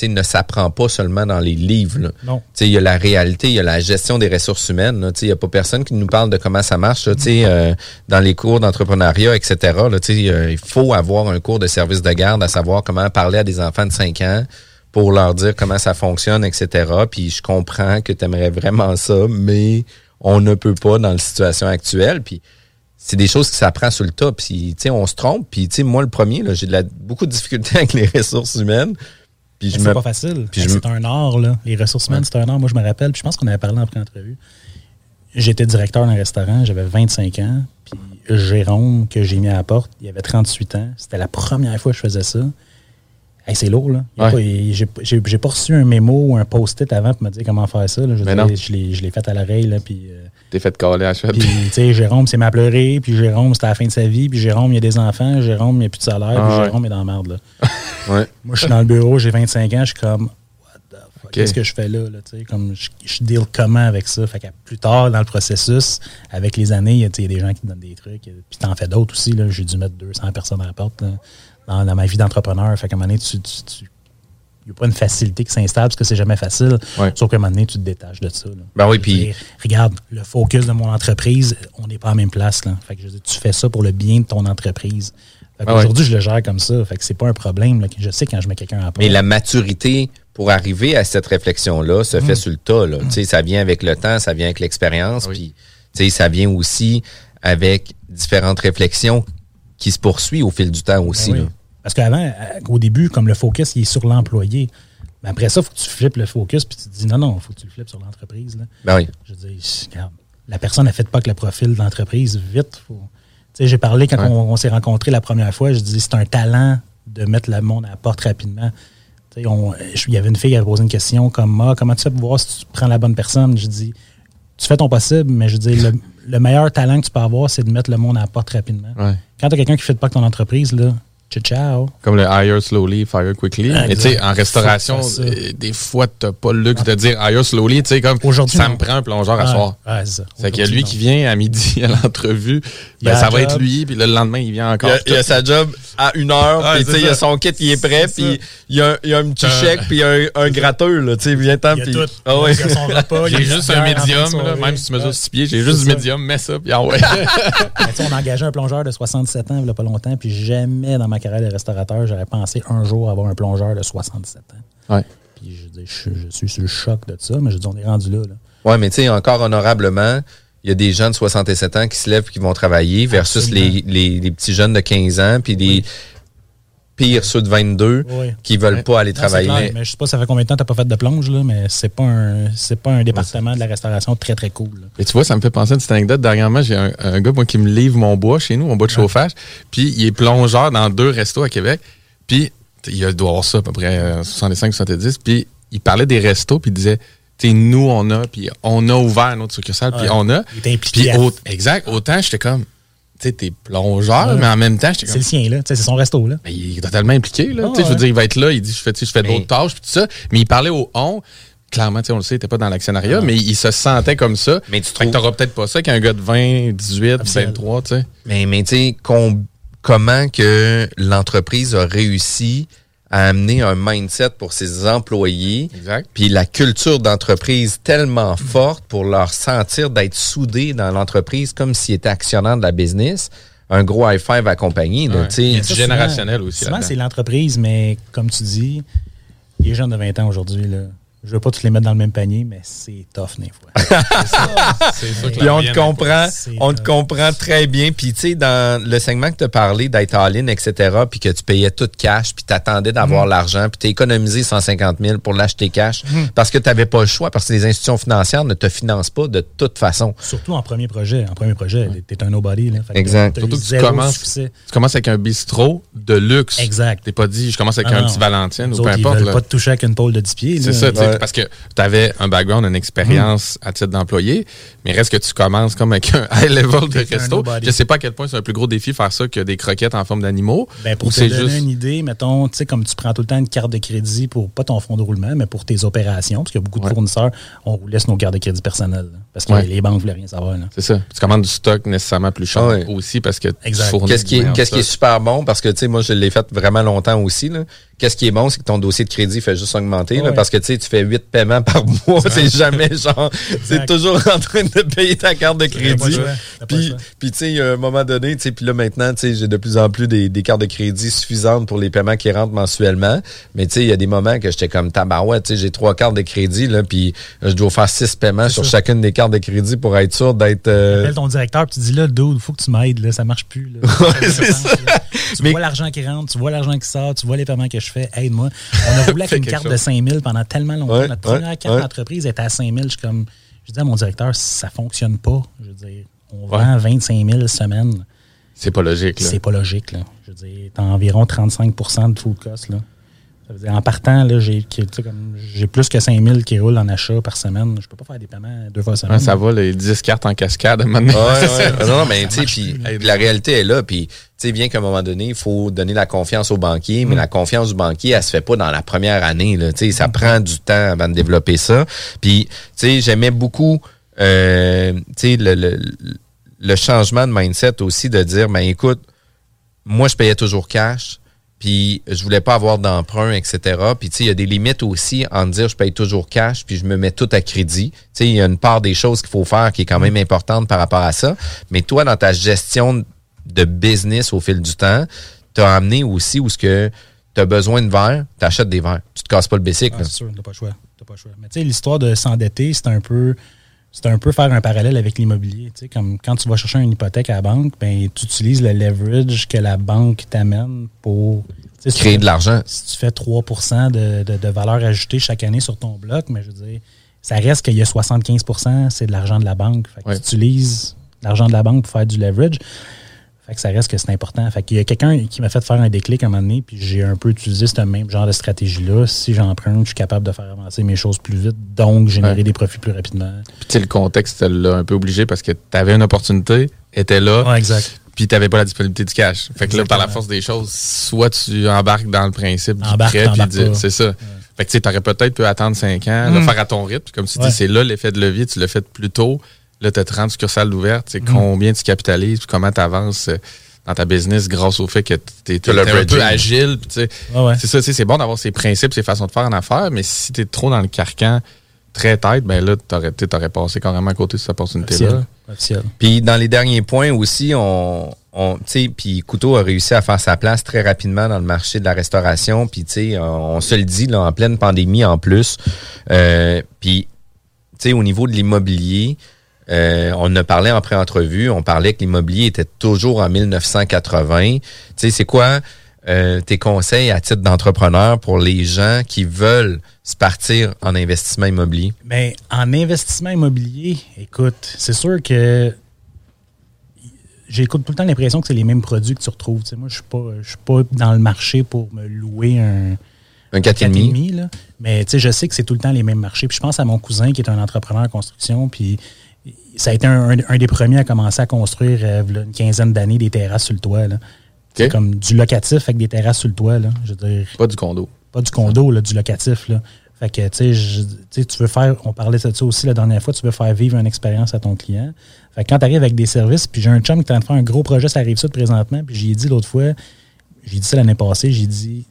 ne s'apprend pas seulement dans les livres. là. Non. T'sais, Il y a la réalité, il y a la gestion des ressources humaines. Il n'y a pas personne qui nous parle de comment ça marche là, euh, dans les cours d'entrepreneuriat, etc. Là, euh, il faut avoir un cours de service de garde à savoir comment parler à des enfants de 5 ans pour leur dire comment ça fonctionne, etc. Puis je comprends que tu aimerais vraiment ça, mais on ne peut pas dans la situation actuelle. Puis c'est des choses qui s'apprend sur le tas. Puis, tu sais, on se trompe. Puis, tu sais, moi, le premier, j'ai de la, beaucoup de difficultés avec les ressources humaines. Puis, je c'est me... pas facile. Me- C'est un art, là. Les ressources humaines, c'est un art. Moi, je me rappelle, puis je pense qu'on avait parlé en pré-entrevue. J'étais directeur d'un restaurant, j'avais 25 ans. Puis Jérôme, que j'ai mis à la porte, il avait 38 ans. C'était la première fois que je faisais ça. Hey, c'est lourd, là. Ouais. J'ai pas reçu un mémo ou un post-it avant pour me dire comment faire ça. là. Je, dire, je l'ai je l'ai fait à l'oreille, là. Puis. euh, T'es fait caler à cheveux. puis, tu sais, Jérôme s'est mis à pleurer, puis Jérôme, c'était à la fin de sa vie, puis Jérôme, il y a des enfants, Jérôme, il n'y a plus de salaire, Ah puis ouais. Jérôme est dans la merde, là. Ouais. Moi, je suis dans le bureau, j'ai 25 ans, je suis comme, what the fuck, Ok. qu'est-ce que je fais là, là, tu sais, comme, je, je deal comment avec ça? Fait que plus tard, dans le processus, avec les années, il y a des gens qui te donnent des trucs, puis t'en fais d'autres aussi, là. J'ai dû mettre 200 personnes à la porte, là, dans, dans ma vie d'entrepreneur. Fait qu'à un moment donné, tu, tu, n'y a pas une facilité qui s'installe parce que c'est jamais facile. Ouais. Sauf qu'à un moment donné, tu te détaches de ça. là. Ben oui, puis- regarde, le focus de mon entreprise, on n'est pas à la même place. Là. Fait que je dire, tu fais ça pour le bien de ton entreprise. Ah ouais. Aujourd'hui, je le gère comme ça. Fait que c'est pas un problème. Là, je sais quand je mets quelqu'un en Mais la maturité pour arriver à cette réflexion-là se fait Mm. sur le tas. Là. Tu sais, Ça vient avec le temps, ça vient avec l'expérience, puis tu sais, ça vient aussi avec différentes réflexions qui se poursuivent au fil du temps aussi. Ben oui. Parce qu'avant, euh, au début, comme le focus, il est sur l'employé. Mais après ça, il faut que tu flippes le focus puis tu te dis non, non, il faut que tu le flippes sur l'entreprise. Ben oui. Je veux dire, regarde, la personne n'a fait pas que le profil de l'entreprise vite. Faut... Tu sais, J'ai parlé quand Ouais. on, on s'est rencontrés la première fois, je dis c'est un talent de mettre le monde à la porte rapidement. Il y avait une fille qui avait posé une question comme ah, comment tu fais pour voir si tu prends la bonne personne? Je dis tu fais ton possible, mais je dis le, le meilleur talent que tu peux avoir, c'est de mettre le monde à la porte rapidement. Ouais. Quand tu as quelqu'un qui ne fait pas que ton entreprise, là, ciao, ciao. Comme le hire slowly, fire quickly. Exact. Mais tu sais, en restauration, euh, des fois, t'as pas le luxe de dire hire slowly. Tu sais, comme ça me prend un plongeur à soir. ouais, c'est qu'il y a lui qui vient à midi à l'entrevue. Il Ben, ça va être lui, puis le lendemain, il vient encore. Il y a, il a sa job à une heure, puis tu sais, il y a son kit qui est prêt, puis il y, a il a un petit Euh, chèque, puis il y a un, un gratteux, là, tu sais, viens-t'en, Il y a puis... tout. Ah ouais. Il il J'ai juste un médium, là, même si tu mesures Ouais. 6 pieds, j'ai juste du médium, mets ça, puis ah ouais. Mais tu sais, on a engagé un plongeur de 67 ans il n'y a pas longtemps, puis jamais dans ma carrière de restaurateur, j'aurais pensé un jour avoir un plongeur de 67 ans. Ouais. Puis je, dis, je, je suis sur le choc de ça, mais je dis, on est rendu là. là. Ouais, mais tu sais, encore honorablement, il y a des gens de 67 ans qui se lèvent et qui vont travailler versus les, les, les petits jeunes de 15 ans, puis les pires ceux de 22 Oui. qui veulent pas aller Non, travailler. clair, mais je sais pas ça fait combien de temps tu n'as pas fait de plonge, là, mais c'est pas un c'est pas un département de la restauration très très cool. là. Et tu vois, ça me fait penser à une petite anecdote. Dernièrement, j'ai un, un gars moi, qui me livre mon bois chez nous, mon bois de chauffage. Puis il est plongeur dans deux restos à Québec. Puis il a- doit avoir ça à peu près euh, 65-70. Puis il parlait des restos, puis il disait, tu sais, nous, on a, puis on a ouvert notre succursale, puis Ouais. on a. Il est impliqué Puis au- exact, autant j'étais comme, tu sais, t'es plongeur, Ouais. mais en même temps, j'étais comme, C'est le sien, là. C'est son resto. Là. ben, il est totalement impliqué. Là. Tu sais, Je veux dire, il va être là, il dit je fais, tu sais, je fais Mais- d'autres tâches, puis tout ça. Mais il parlait au on. Clairement, tu sais, on le sait, il n'était pas dans l'actionnariat, mais il se sentait comme ça. Mais tu trouves- t'auras peut-être pas ça qu'un gars de 20, 18, Officiel. 23, tu sais. Mais, mais tu sais, com- comment que l'entreprise a réussi à amener un mindset pour ses employés, Exact. puis la culture d'entreprise tellement forte pour leur sentir d'être soudés dans l'entreprise comme s'ils étaient actionnaires de la business. Un gros high five accompagné. là, Ouais. tu sais. Générationnel aussi Souvent, c'est l'entreprise, mais comme tu dis, les jeunes de 20 ans aujourd'hui, là, je veux pas tous les mettre dans le même panier, mais c'est tough des fois. C'est que Puis on te comprend, on te comprend très bien. Puis tu sais, dans le segment que tu as parlé d'être all-in, etc., puis que tu payais tout cash, puis tu attendais d'avoir Mhm. l'argent, puis tu as économisé 150 000 pour l'acheter cash parce que tu n'avais pas le choix, parce que les institutions financières ne te financent pas de toute façon. Surtout en premier projet. En premier projet, t'es un nobody. Là. Exact. t'as Surtout que tu zéro commences, tu commences avec un bistrot de luxe. Exact. T'es pas dit, je commence avec Ah un non. petit Valentine Nous ou peu importe. Ils veulent là. pas te toucher avec une pôle de 10 pieds. C'est là. ça, tu sais, Ouais. parce que tu avais un background, une expérience à titre d'employé, mais reste que tu commences comme avec un high level de resto. Je sais pas à quel point c'est un plus gros défi faire ça que des croquettes en forme d'animaux. Ben, pour ou te c'est donner juste. une idée, mettons, tu sais, comme tu prends tout le temps une carte de crédit pour pas ton fonds de roulement, mais pour tes opérations, parce qu'il y a beaucoup de Ouais. fournisseurs, on sur nos cartes de crédit personnelles. parce que Ouais. les banques voulaient rien savoir. C'est ça. Tu commandes du stock nécessairement plus cher ouais. aussi parce que Exact. tu fournis Qu'est-ce qui, qui est super bon, parce que, tu sais, moi, je l'ai fait vraiment longtemps aussi, là. Qu'est-ce qui est bon, c'est que ton dossier de crédit fait juste augmenter, là, parce que, tu sais, tu fais huit paiements par mois, c'est jamais genre, c'est toujours en train de payer ta carte de crédit. Puis, puis tu sais, il y a un moment donné, tu sais, puis là, maintenant, tu sais, j'ai de plus en plus des, des cartes de crédit suffisantes pour les paiements qui rentrent mensuellement. Mais, tu sais, il y a des moments que j'étais comme tabarouette, tu sais, j'ai trois cartes de crédit, là, puis je dois faire six paiements sur chacune des cartes de crédit pour être sûr d'être... euh, Appelle ton directeur et tu dis là, dude, il faut que tu m'aides, là, ça marche plus. Là. Ouais, ça. Tu Mais- vois l'argent qui rentre, tu vois l'argent qui sort, tu vois les paiements que je fais, aide-moi. On a roulé avec une carte chose. de 5000 pendant tellement longtemps. Ouais, Notre première ouais, carte ouais. d'entreprise était à 5000. Je suis comme, je dis à mon directeur, ça fonctionne pas. Je veux dire, on vend 25 000 semaine. C'est pas logique. Là. C'est pas logique, là. Je veux dire, t'as environ 35% de food cost, là. Ça veut dire, en partant, là, j'ai comme, plus que 5000 qui roulent en achat par semaine. Je peux pas faire des paiements deux fois semaine. Ouais, ça va, les 10 cartes en cascade maintenant. Ouais, ouais. Non, mais tu sais, la réalité est là, puis tu sais bien qu'à un moment donné, il faut donner la confiance au banquier, mais la confiance du banquier, elle se fait pas dans la première année, là, tu sais, ça prend du temps avant de développer ça. Puis, tu sais, j'aimais beaucoup, euh, tu sais, le, le, le changement de mindset aussi de dire, ben écoute, moi, je payais toujours cash. Puis je voulais pas avoir d'emprunt, etc. Puis tu sais, il y a des limites aussi en dire je paye toujours cash, puis je me mets tout à crédit. Tu sais, il y a une part des choses qu'il faut faire qui est quand même importante par rapport à ça. Mais toi, dans ta gestion de business au fil du temps, tu as amené aussi où ce que tu as besoin de verres, tu achètes des verres. Tu te casses pas le bicycle. Ah, c'est sûr, t'as pas le choix. T'as pas le choix. Mais tu sais, l'histoire de s'endetter, c'est un peu. C'est un peu faire un parallèle avec l'immobilier. Tu sais, comme quand tu vas chercher une hypothèque à la banque, ben, tu utilises le leverage que la banque t'amène pour tu sais, Créer de l'argent. Si tu fais 3 de, de, de valeur ajoutée chaque année sur ton bloc, mais je veux dire, ça reste qu'il y a 75% c'est de l'argent de la banque. Fait que tu utilises l'argent de la banque pour faire du leverage. Fait que ça reste que c'est important. Fait qu'il y a quelqu'un qui m'a fait faire un déclic à un moment donné, puis j'ai un peu utilisé ce même genre de stratégie-là. Si j'emprunte, je suis capable de faire avancer mes choses plus vite, donc générer Ouais. des profits plus rapidement. Puis tu sais, le contexte l'a un peu obligé parce que tu avais une opportunité, était là, Ouais, exact. puis tu n'avais pas la disponibilité du cash. Fait que là, par la force des choses, soit tu embarques dans le principe du Embarque, prêt, puis c'est ça. Fait que tu sais, t'aurais peut-être pu attendre 5 ans, le Mm. faire à ton rythme. Puis Comme tu Ouais. dis, c'est là l'effet de levier, tu l'as fait plus tôt. Là, tu as 30 succursales ouvertes. Mm. C'est combien tu capitalises, puis comment tu avances dans ta business grâce au fait que tu es, un peu agile. sais, Ouais, ouais. C'est ça, tu sais, c'est bon d'avoir ses principes, ses façons de faire en affaires, mais si tu es trop dans le carcan très tête, ben là, tu aurais, t'aurais passé carrément à côté de cette opportunité-là. Puis dans les derniers points aussi, on, on tu sais, puis Couteau a réussi à faire sa place très rapidement dans le marché de la restauration. Puis tu sais, on, on se le dit là, en pleine pandémie en plus. Euh, puis tu sais, au niveau de l'immobilier, euh, on a parlé en pré-entrevue, on parlait que l'immobilier était toujours en 1980. Tu sais, c'est quoi euh, tes conseils à titre d'entrepreneur pour les gens qui veulent se partir en investissement immobilier? Mais en investissement immobilier, écoute, c'est sûr que j'écoute tout le temps l'impression que c'est les mêmes produits que tu retrouves. Tu sais, moi, je suis pas, je suis pas dans le marché pour me louer un, Un 4,5? 4,5, là. Mais tu sais, je sais que c'est tout le temps les mêmes marchés. Puis je pense à mon cousin qui est un entrepreneur en construction. Puis ça a été un, un- un des premiers à commencer à construire euh, une quinzaine d'années des terrasses sur le toit. C'est comme du locatif avec des terrasses sur le toit. Là. Je veux dire, Pas du condo. pas du condo, là, du locatif. Là. Fait que, tu sais, veux faire, on parlait de ça aussi la dernière fois, tu veux faire vivre une expérience à ton client. Fait que quand tu arrives avec des services, puis j'ai un chum qui est en train de faire un gros projet, ça arrive ça présentement, puis j'ai dit l'autre fois, j'ai dit ça l'année passée, j'ai dit,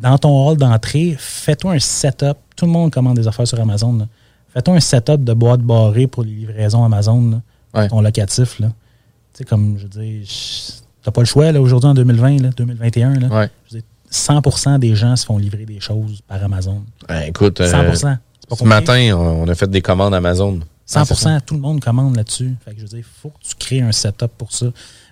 dans ton hall d'entrée, fais-toi un setup. Tout le monde commande des affaires sur Amazon. là. Fais-toi un setup de boîte barrée pour les livraisons Amazon, là, Ouais. ton locatif. Là. Tu sais, comme, je veux dire, je- t'as pas le choix, là, aujourd'hui, en 2020, là, 2021, là. Ouais. Je veux dire, 100 des gens se font livrer des choses par Amazon. Ben, écoute, euh, 100 C'est pas ce matin, on, a fait des commandes Amazon. 100% tout le monde commande là-dessus. Fait que je veux dire, il faut que tu crées un setup pour ça.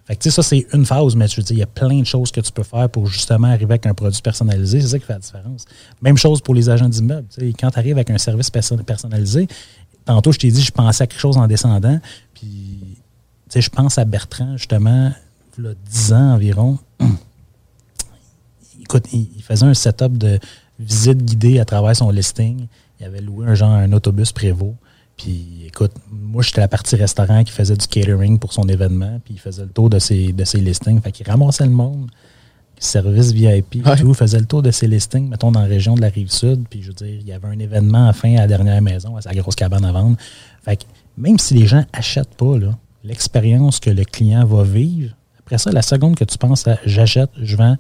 Fait que tu ça, c'est une phase, mais je veux il y a plein de choses que tu peux faire pour justement arriver avec un produit personnalisé. C'est ça qui fait la différence. Même chose pour les agents d'immeubles. Tu Quand tu arrives avec un service perso- personnalisé, tantôt, je t'ai dit, je pensais à quelque chose en descendant. Puis, tu je pense à Bertrand, justement, il y a 10 ans environ. Écoute, il faisait un setup de visite guidée à travers son listing. il avait loué un genre un autobus prévôt. Puis écoute, moi j'étais la partie restaurant qui faisait du catering pour son événement, puis il faisait le tour de ses, de ses listings. Fait qu'il ramassait le monde, service VIP et tout, faisait le tour de ses listings, mettons dans la région de la rive sud. Puis je veux dire, il y avait un événement à fin à la dernière maison, à sa grosse cabane à vendre. Fait que même si les gens achètent pas, l'expérience que le client va vivre, après ça, la seconde que tu penses à j'achète, je vends,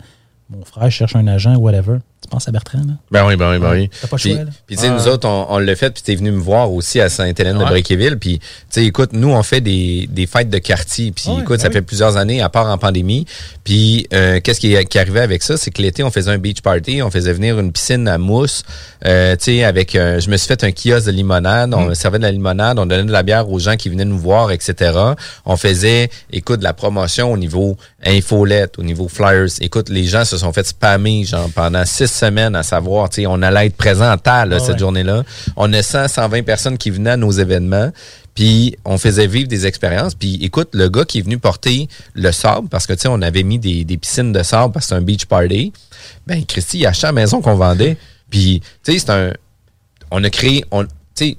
mon frère cherche un agent, whatever, tu penses à Bertrand, là? Ben oui, ben oui, ben oui. T'as pas le Puis, choix, là. puis tu sais, nous autres, on, on l'a fait, puis t'es venu me voir aussi à Sainte-Hélène de Ouais. Bréquéville. Puis, tu sais, écoute, nous, on fait des, des fêtes de quartier. Puis, Ouais, écoute, ben ça oui. fait plusieurs années, à part en pandémie. Puis, euh, qu'est-ce qui, qui arrivait avec ça? C'est que l'été, on faisait un beach party, on faisait venir une piscine à mousse. Euh, tu sais, avec, euh, je me suis fait un kiosque de limonade, on Mm. servait de la limonade, on donnait de la bière aux gens qui venaient nous voir, etc. On faisait, écoute, de la promotion au niveau infolette, au niveau flyers. Écoute, les gens se sont fait spammer, genre, pendant six semaines à savoir, tu sais, on allait être présent en tas, là, Ah cette ouais. journée-là. On a 100, 120 personnes qui venaient à nos événements. Puis on faisait vivre des expériences. Puis écoute, le gars qui est venu porter le sable, parce que tu sais, on avait mis des, des piscines de sable parce que c'est un beach party. Ben, Christy, il a acheté la maison qu'on vendait. Puis, tu sais, c'est un. On a créé. On, tu sais,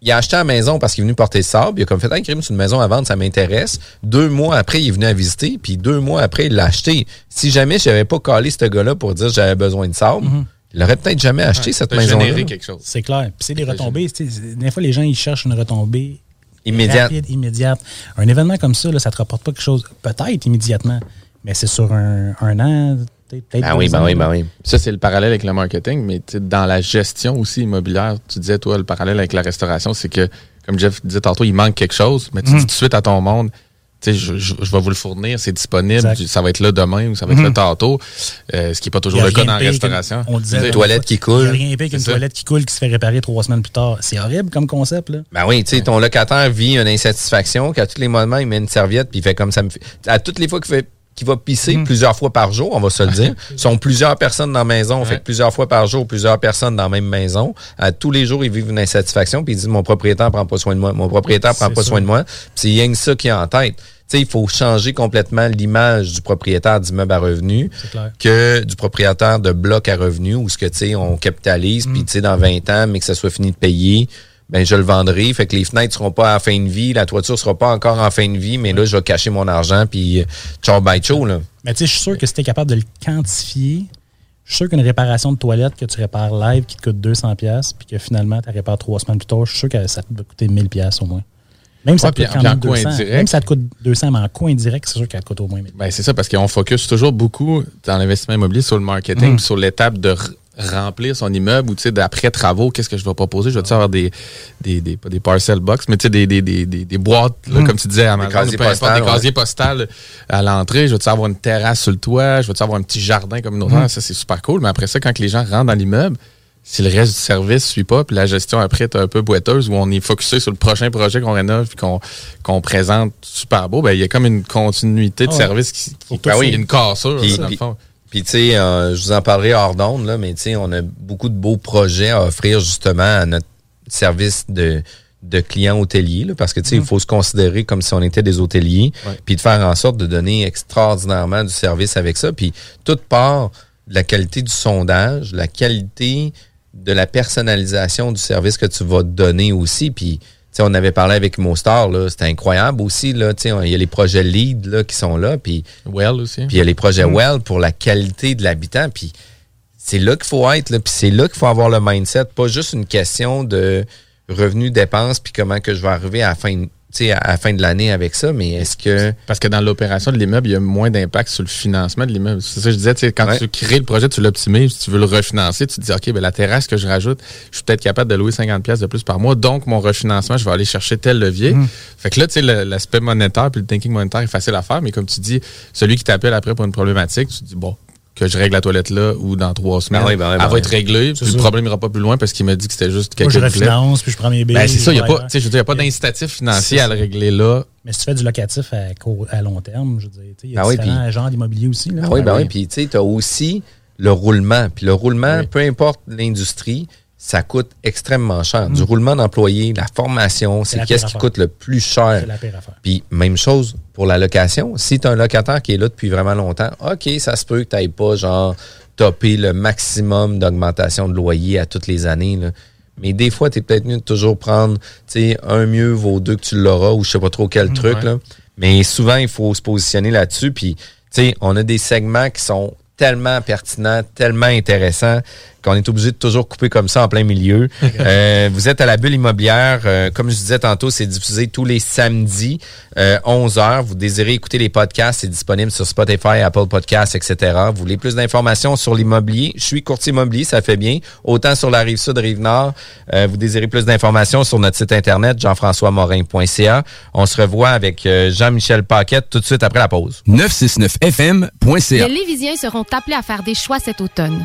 il a acheté la maison parce qu'il est venu porter le sable. Il a comme fait un crime sur une maison à vendre, ça m'intéresse. Deux mois après, il est venu à visiter. Puis deux mois après, il l'a acheté. Si jamais j'avais pas calé ce gars-là pour dire que j'avais besoin de sable, il aurait peut-être jamais acheté cette maison-là. généré quelque chose. C'est clair. Puis c'est des retombées. Des fois, les gens, ils cherchent une retombée Immédiate. rapide, immédiate. Un événement comme ça, là, ça te rapporte pas quelque chose, peut-être immédiatement, mais c'est sur un, un an, peut-être Ben oui, ben oui, ben oui. Ça, c'est le parallèle avec le marketing, mais tu sais, dans la gestion aussi immobilière, tu disais, toi, le parallèle avec la restauration, c'est que, comme Jeff disait tantôt, il manque quelque chose, mais tu dis tout de suite à ton monde, tu sais, je, je- je vais vous le fournir, c'est disponible, Exact. ça va être là demain ou ça va être là tantôt, euh, ce qui n'est pas toujours le cas dans la restauration. On disait, l'autre toilette qui coule. Il n'y a rien de pire qu'une toilette qui coule qui se fait réparer trois semaines plus tard. C'est horrible comme concept. Là. Ben oui, tu sais, ton locataire vit une insatisfaction, qu'à tous les moments, il met une serviette, puis il fait comme ça me fait. À toutes les fois qu'il fait qu'il va pisser Mm. plusieurs fois par jour, on va se le dire. sont plusieurs personnes dans la maison, on fait que plusieurs fois par jour, plusieurs personnes dans la même maison. À tous les jours, ils vivent une insatisfaction, puis ils disent mon propriétaire prend pas soin de moi, mon propriétaire prend pas ça. soin de moi. Puis c'est rien que ça qui est en tête. Tu sais, il faut changer complètement l'image du propriétaire d'immeuble à revenus que du propriétaire de bloc à revenus où ce que tu sais on capitalise Mm. puis tu sais dans 20 ans mais que ça soit fini de payer ben je le vendrai fait que les fenêtres seront pas à fin de vie la toiture sera pas encore en fin de vie mais là je vais cacher mon argent puis euh, ciao bye ciao là Mais tu sais, je suis sûr que si tu es capable de le quantifier, je suis sûr qu'une réparation de toilette que tu répares live qui te coûte 200$, pièces puis que finalement tu la répares trois semaines plus tard, je suis sûr que ça te va coûter 1000$ pièces au moins. Même si ça te coûte puis- quand puis en même coût 200. indirect. Même si ça te coûte 200, mais en coût indirect, c'est sûr qu'elle te coûte au moins 1000$. Ben, c'est ça, parce qu'on focus toujours beaucoup dans l'investissement immobilier sur le marketing, puis sur l'étape de remplir son immeuble ou tu sais d'après travaux, qu'est-ce que je vais proposer? Je vais avoir des, des, des, pas des parcel box, mais tu sais, des, des, des, des, des boîtes, là, Mhm. comme tu disais, à Amazon, casiers postales, des ouais. casiers postales à l'entrée. Je vais avoir une terrasse sur le toit, je vais avoir un petit jardin communautaire. Mhm. Ça, c'est super cool. Mais après ça, quand les gens rentrent dans l'immeuble, si le reste du service suit pas, puis la gestion après est un peu boiteuse, où on est focusé sur le prochain projet qu'on rénove puis qu'on qu'on présente super beau, ben il y a comme une continuité de Ah service qui, qui ben oui, une cassure là, dans le fond. Puis tu sais euh, je vous en parlerai hors d'onde là mais tu sais on a beaucoup de beaux projets à offrir justement à notre service de de clients hôteliers là, parce que tu sais il faut se considérer comme si on était des hôteliers Mhm. Puis de faire en sorte de donner extraordinairement du service avec ça puis toute part de la qualité du sondage la qualité de la personnalisation du service que tu vas donner aussi puis on avait parlé avec Mostar, là, c'était incroyable aussi. Là, il y a les projets lead là, qui sont là, puis Well aussi. puis il y a les projets Mm. Well pour la qualité de l'habitant. Puis c'est là qu'il faut être, là, puis c'est là qu'il faut avoir le mindset, pas juste une question de revenus, dépenses, puis comment que je vais arriver à la fin, à la fin de l'année avec ça, mais est-ce que... Parce que dans l'opération de l'immeuble, il y a moins d'impact sur le financement de l'immeuble. C'est ça que je disais, tu sais, quand Ouais. tu crées le projet, tu l'optimises, tu veux le refinancer, tu te dis, OK, ben, la terrasse que je rajoute, je suis peut-être capable de louer 50 pièces de plus par mois, donc mon refinancement, je vais aller chercher tel levier. Mm. Fait que là, tu sais, l'aspect monétaire puis le thinking monétaire est facile à faire, mais comme tu dis, celui qui t'appelle après pour une problématique, tu te dis, bon, que je règle la toilette là ou dans trois semaines, Ben oui, ben oui, elle ben va oui. être réglée, puis le problème n'ira pas plus loin parce qu'il m'a dit que c'était juste Moi, je quelqu'un qui voulait. refinance, puis je prends mes billes. Ben, c'est ça, il n'y a pas, tu sais, je veux dire, il y a pas d'incitatif financier à le régler là. Mais si tu fais du locatif à, court- à long terme, je veux dire, tu sais, il y a Ah oui, différents puis- genres d'immobilier aussi. Là. Ben oui, ben oui, puis tu sais, tu as aussi le roulement. Puis le roulement, Oui. peu importe l'industrie, ça coûte extrêmement cher. Du Mm. roulement d'employés, la formation, C'est qu'est-ce qui coûte le plus cher. C'est la pire. Puis même chose pour la location. Si tu as un locataire qui est là depuis vraiment longtemps, OK, ça se peut que tu n'ailles pas genre topper le maximum d'augmentation de loyer à toutes les années. là. Mais des fois, tu es peut-être mieux de toujours prendre, tu sais, un mieux vaut deux que tu l'auras ou je sais pas trop quel truc, ouais. là. Mais souvent, il faut se positionner là-dessus. Puis, tu sais, on a des segments qui sont tellement pertinents, tellement intéressants qu'on est obligé de toujours couper comme ça en plein milieu. Euh, vous êtes à la bulle immobilière. euh, comme je disais tantôt, c'est diffusé tous les samedis, euh, 11h. Vous désirez écouter les podcasts, c'est disponible sur Spotify, Apple Podcasts, etc. Vous voulez plus d'informations sur l'immobilier? Je suis courtier immobilier, ça fait bien. Autant sur la rive sud, rive nord. Euh, vous désirez plus d'informations sur notre site internet, jean-françois-morin.ca. On se revoit avec euh, Jean-Michel Paquette tout de suite après la pause. 969fm.ca. Les Lévisiens seront appelés à faire des choix cet automne.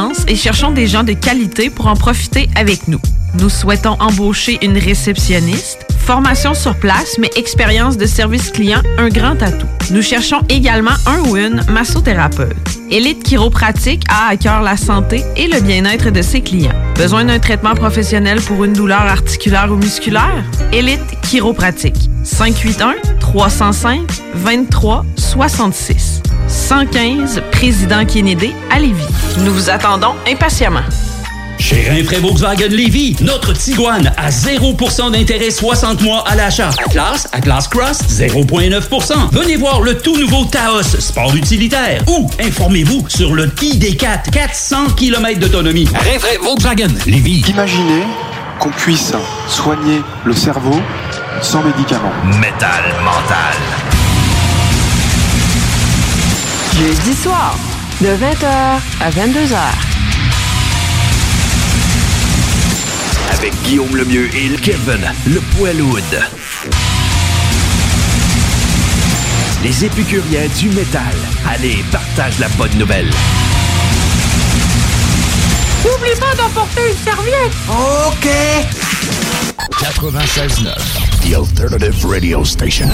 et cherchons des gens de qualité pour en profiter avec nous. Nous souhaitons embaucher une réceptionniste, formation sur place, mais expérience de service client, un grand atout. Nous cherchons également un ou une massothérapeute. Elite Chiropratique a à cœur la santé et le bien-être de ses clients. Besoin d'un traitement professionnel pour une douleur articulaire ou musculaire? Elite Chiropratique. 581-305-2366. 115 Président Kennedy à Lévis. Nous vous attendons impatiemment. Chez Rinfraie Volkswagen Lévy, notre Tiguan à 0% d'intérêt 60 mois à l'achat. Atlas, Atlas Cross, 0,9%. Venez voir le tout nouveau Taos, sport utilitaire. Ou informez-vous sur le ID4, 400 km d'autonomie. Rinfraie Volkswagen Lévy. Imaginez qu'on puisse soigner le cerveau sans médicaments. Métal mental. Jeudi soir, de 20h à 22h. Avec Guillaume Lemieux et Kevin Le Poilhoud. Les épicuriens du métal. Allez, partage la bonne nouvelle. N'oublie pas d'emporter une serviette. OK. 96.9, The Alternative Radio Station.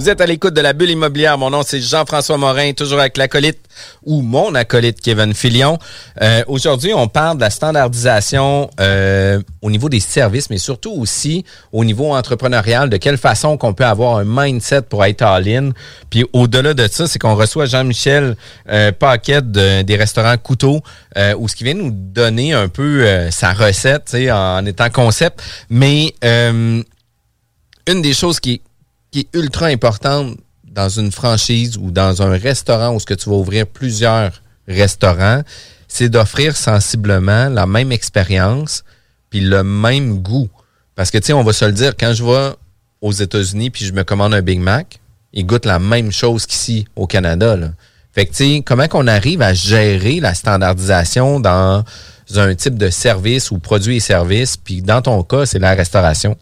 Vous êtes à l'écoute de la bulle immobilière. Mon nom, c'est Jean-François Morin, toujours avec l'acolyte ou mon acolyte Kevin Filion. Euh, Aujourd'hui, on parle de la standardisation euh, au niveau des services, mais surtout aussi au niveau entrepreneurial, de quelle façon qu'on peut avoir un mindset pour être all-in. Puis au-delà de ça, c'est qu'on reçoit Jean-Michel euh, Paquette de- des restaurants Couteau, euh, où ce qui vient nous donner un peu euh, sa recette, en étant concept. Mais euh, une des choses qui, qui est ultra importante dans une franchise ou dans un restaurant où ce que tu vas ouvrir plusieurs restaurants, c'est d'offrir sensiblement la même expérience puis le même goût. Parce que, tu sais, on va se le dire, quand je vais aux États-Unis puis je me commande un Big Mac, il goûte la même chose qu'ici au Canada. Là. Fait que, tu sais, comment qu'on arrive à gérer la standardisation dans un type de service ou produit et service, puis dans ton cas, c'est la restauration?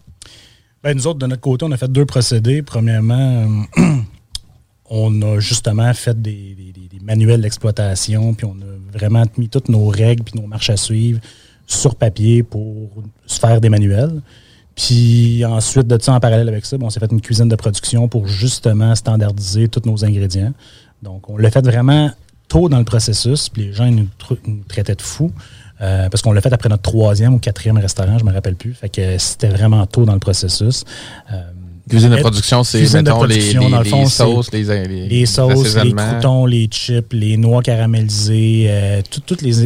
Ben, nous autres, de notre côté, on a fait deux procédés. Premièrement, euh, on a justement fait des, manuels d'exploitation, puis on a vraiment mis toutes nos règles puis nos marches à suivre sur papier pour se faire des manuels. Puis ensuite de ça, en parallèle avec ça, ben, on s'est fait une cuisine de production pour justement standardiser tous nos ingrédients. Donc, on l'a fait vraiment tôt dans le processus, puis les gens nous traitaient de fous. Euh, parce qu'on l'a fait après notre troisième ou quatrième restaurant, je me rappelle plus. Fait que c'était vraiment tôt dans le processus. Euh, Cuisine de production, c'est, mettons, les- production, les- dans le les fond, c'est sauces, les- les- les sauces, les croutons, les chips, les noix caramélisées, euh, tous les,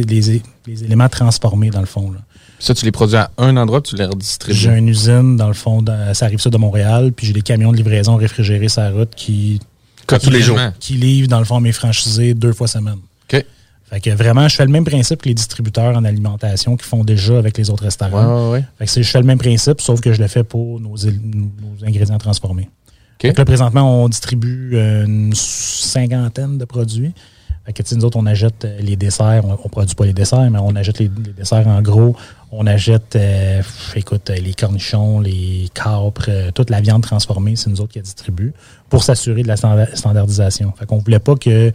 éléments transformés dans le fond. Là. Ça, tu les produis à un endroit, tu les redistribues? J'ai une usine, dans le fond, dans- ça arrive ça de Montréal, puis j'ai des camions de livraison réfrigérés sur la route qui, Tous les jours. qui livrent, dans le fond, mes franchisés deux fois semaine. Fait que vraiment, je fais le même principe que les distributeurs en alimentation qui font déjà avec les autres restaurants. Ouais, ouais, ouais. Fait que je fais le même principe, sauf que je le fais pour nos, ingrédients transformés. Fait que là, présentement, on distribue euh, une cinquantaine de produits. Fait que, tu sais, nous autres, on achète euh, les desserts. On, on produit pas les desserts, mais on achète les, les desserts en gros. On achète, euh, écoute, euh, les cornichons, les capres, euh, toute la viande transformée, c'est nous autres qui la distribuent pour s'assurer de la standa- standardisation. Fait qu'on voulait pas que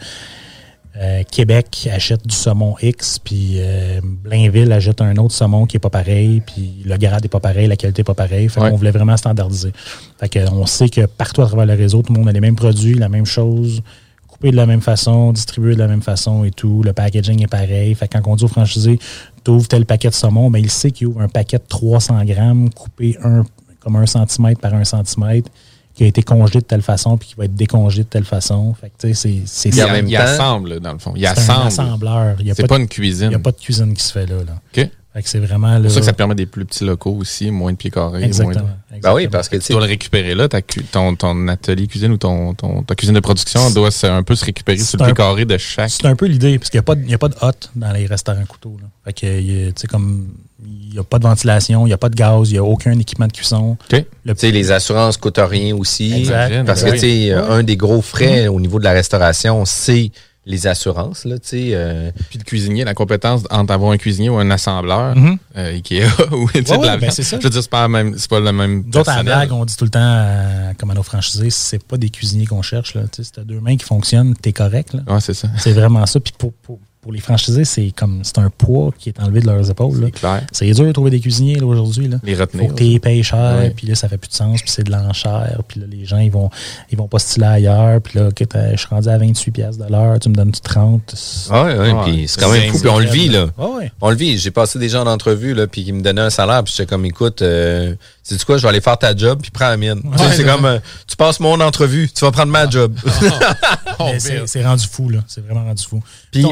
euh, Québec achète du saumon X, puis euh, Blainville achète un autre saumon qui est pas pareil, puis le grade est pas pareil, la qualité est pas pareille. Fait Ouais. qu'on voulait vraiment standardiser. Fait sait que partout à travers le réseau, tout le monde a les mêmes produits, la même chose, coupé de la même façon, distribué de la même façon et tout. Le packaging est pareil. Fait que quand on dit au franchisé, tu ouvres tel paquet de saumon, mais il sait qu'il ouvre un paquet de 300 grammes coupé un, comme un centimètre par un centimètre qui a été congelé de telle façon puis qui va être décongelé de telle façon. Fait que, tu sais, c'est, c'est Il, ça. il assemble, là, dans le fond. Il C'est un assemble. assembleur. Il y a C'est pas une cuisine. Il n'y a pas de cuisine qui se fait là. là. OK. C'est vraiment. C'est Là, pour ça que ça te permet des plus petits locaux aussi, moins de pieds carrés. Exactement, moins de- Ben oui, parce que tu dois le récupérer là, ta cu- ton, ton atelier cuisine ou ton, ton- ta cuisine de production doit un peu se récupérer sur le pied carré de chaque. C'est un peu l'idée, parce qu'il n'y a, pas de- il y a pas de hot dans les restaurants couteaux. Là. Fait que, tu sais, comme, il n'y a pas de ventilation, il n'y a pas de gaz, il n'y a aucun équipement de cuisson. Le- Tu sais, les assurances coûtent rien aussi. Exact. Parce que, Oui. tu sais, Oui. un des gros frais au niveau de la restauration, c'est les assurances, là, tu sais. euh, Puis le cuisinier, la compétence entre avoir un cuisinier ou un assembleur, Mhm. euh, Ikea ou tu sais, Ouais, de la ben, c'est ça. Je veux dire, c'est pas, la même- c'est pas le même. Nous autres, à blague, on dit tout le temps, à, comme à nos franchisés, c'est pas des cuisiniers qu'on cherche. Là. Tu sais, Si tu as deux mains qui fonctionnent, tu es correct. Là. Ouais, c'est ça. C'est vraiment ça. Puis pour, pour, pour les franchisés, c'est comme c'est un poids qui est enlevé de leurs épaules. C'est dur de trouver des cuisiniers aujourd'hui. Les Faut retenir. que tu les payes cher, puis là, ça fait plus de sens, puis c'est de l'enchère, puis là, les gens, ils vont, ils vont postuler ailleurs, puis là, que je suis rendu à 28 pièces de l'heure, tu me donnes 30. Ah ouais, ouais, puis c'est quand même fou, puis on le vit, là. Ouais, ouais. On le vit. J'ai passé des gens en entrevue, là, puis qui me donnaient un salaire, puis j'étais comme, écoute, euh, sais-tu quoi, je vais aller faire ta job, puis prends la mienne. Tu sais, c'est comme, euh, tu passes mon entrevue, tu vas prendre ma job. Mais c'est c'est rendu fou, là. C'est vraiment rendu fou. Puis,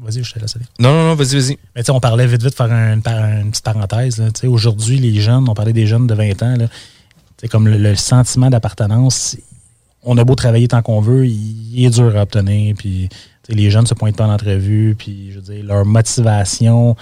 Vas-y, je te laisse aller. non, non, non, vas-y, vas-y. Mais tu sais, on parlait vite, vite, faire un- une, une petite parenthèse. là. Tu sais, Aujourd'hui, les jeunes, on parlait des jeunes de 20 ans, sais, comme le, le sentiment d'appartenance, on a beau travailler tant qu'on veut, il, il est dur à obtenir. Puis, tu sais, les jeunes se pointent pas en entrevue. Puis, je veux dire, leur motivation,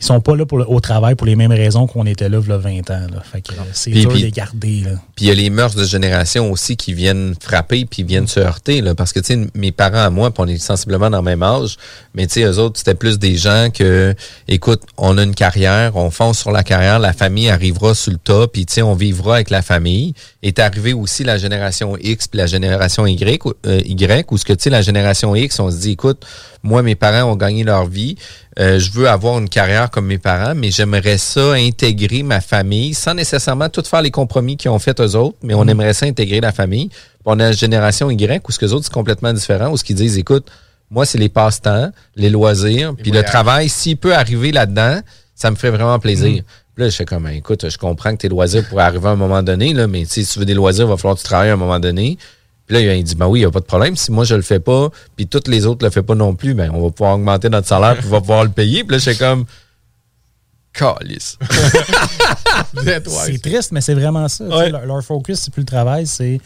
ils sont pas là pour le- au travail pour les mêmes raisons qu'on était là, il y a 20 ans. Là. Fait que euh, c'est dur de les garder. Là. Puis il y a les mœurs de génération aussi qui viennent frapper puis viennent se heurter là, parce que tu sais mes parents à moi, on est sensiblement dans le même âge, mais tu sais eux autres c'était plus des gens que écoute, on a une carrière, on fonce sur la carrière, la famille arrivera sur le tas puis tu sais on vivra avec la famille. Est arrivé aussi la génération X puis la génération Y ou- euh, Y où ce que tu sais la génération X, on se dit écoute, moi mes parents ont gagné leur vie, euh, je veux avoir une carrière comme mes parents, mais j'aimerais ça intégrer ma famille sans nécessairement tout faire les compromis qu'ils ont fait eux autres, mais on Mm. aimerait ça intégrer la famille. Puis on a la génération Y où ce que les autres c'est complètement différent, où ce qu'ils disent, écoute, moi c'est les passe-temps, les loisirs, puis le travail, s'il peut arriver là-dedans, ça me ferait vraiment plaisir. Mm. Puis là, je fais comme, Ben, écoute, je comprends que tes loisirs pourraient arriver à un moment donné, là, mais si tu veux des loisirs, il va falloir que tu travailles à un moment donné. Puis là, il dit, ben oui, il n'y a pas de problème. Si moi, je le fais pas, puis toutes les autres le font pas non plus, ben, on va pouvoir augmenter notre salaire, puis on va pouvoir le payer. Puis là, je suis comme, calice. C'est triste, mais c'est vraiment ça. leur focus, c'est plus le travail, c'est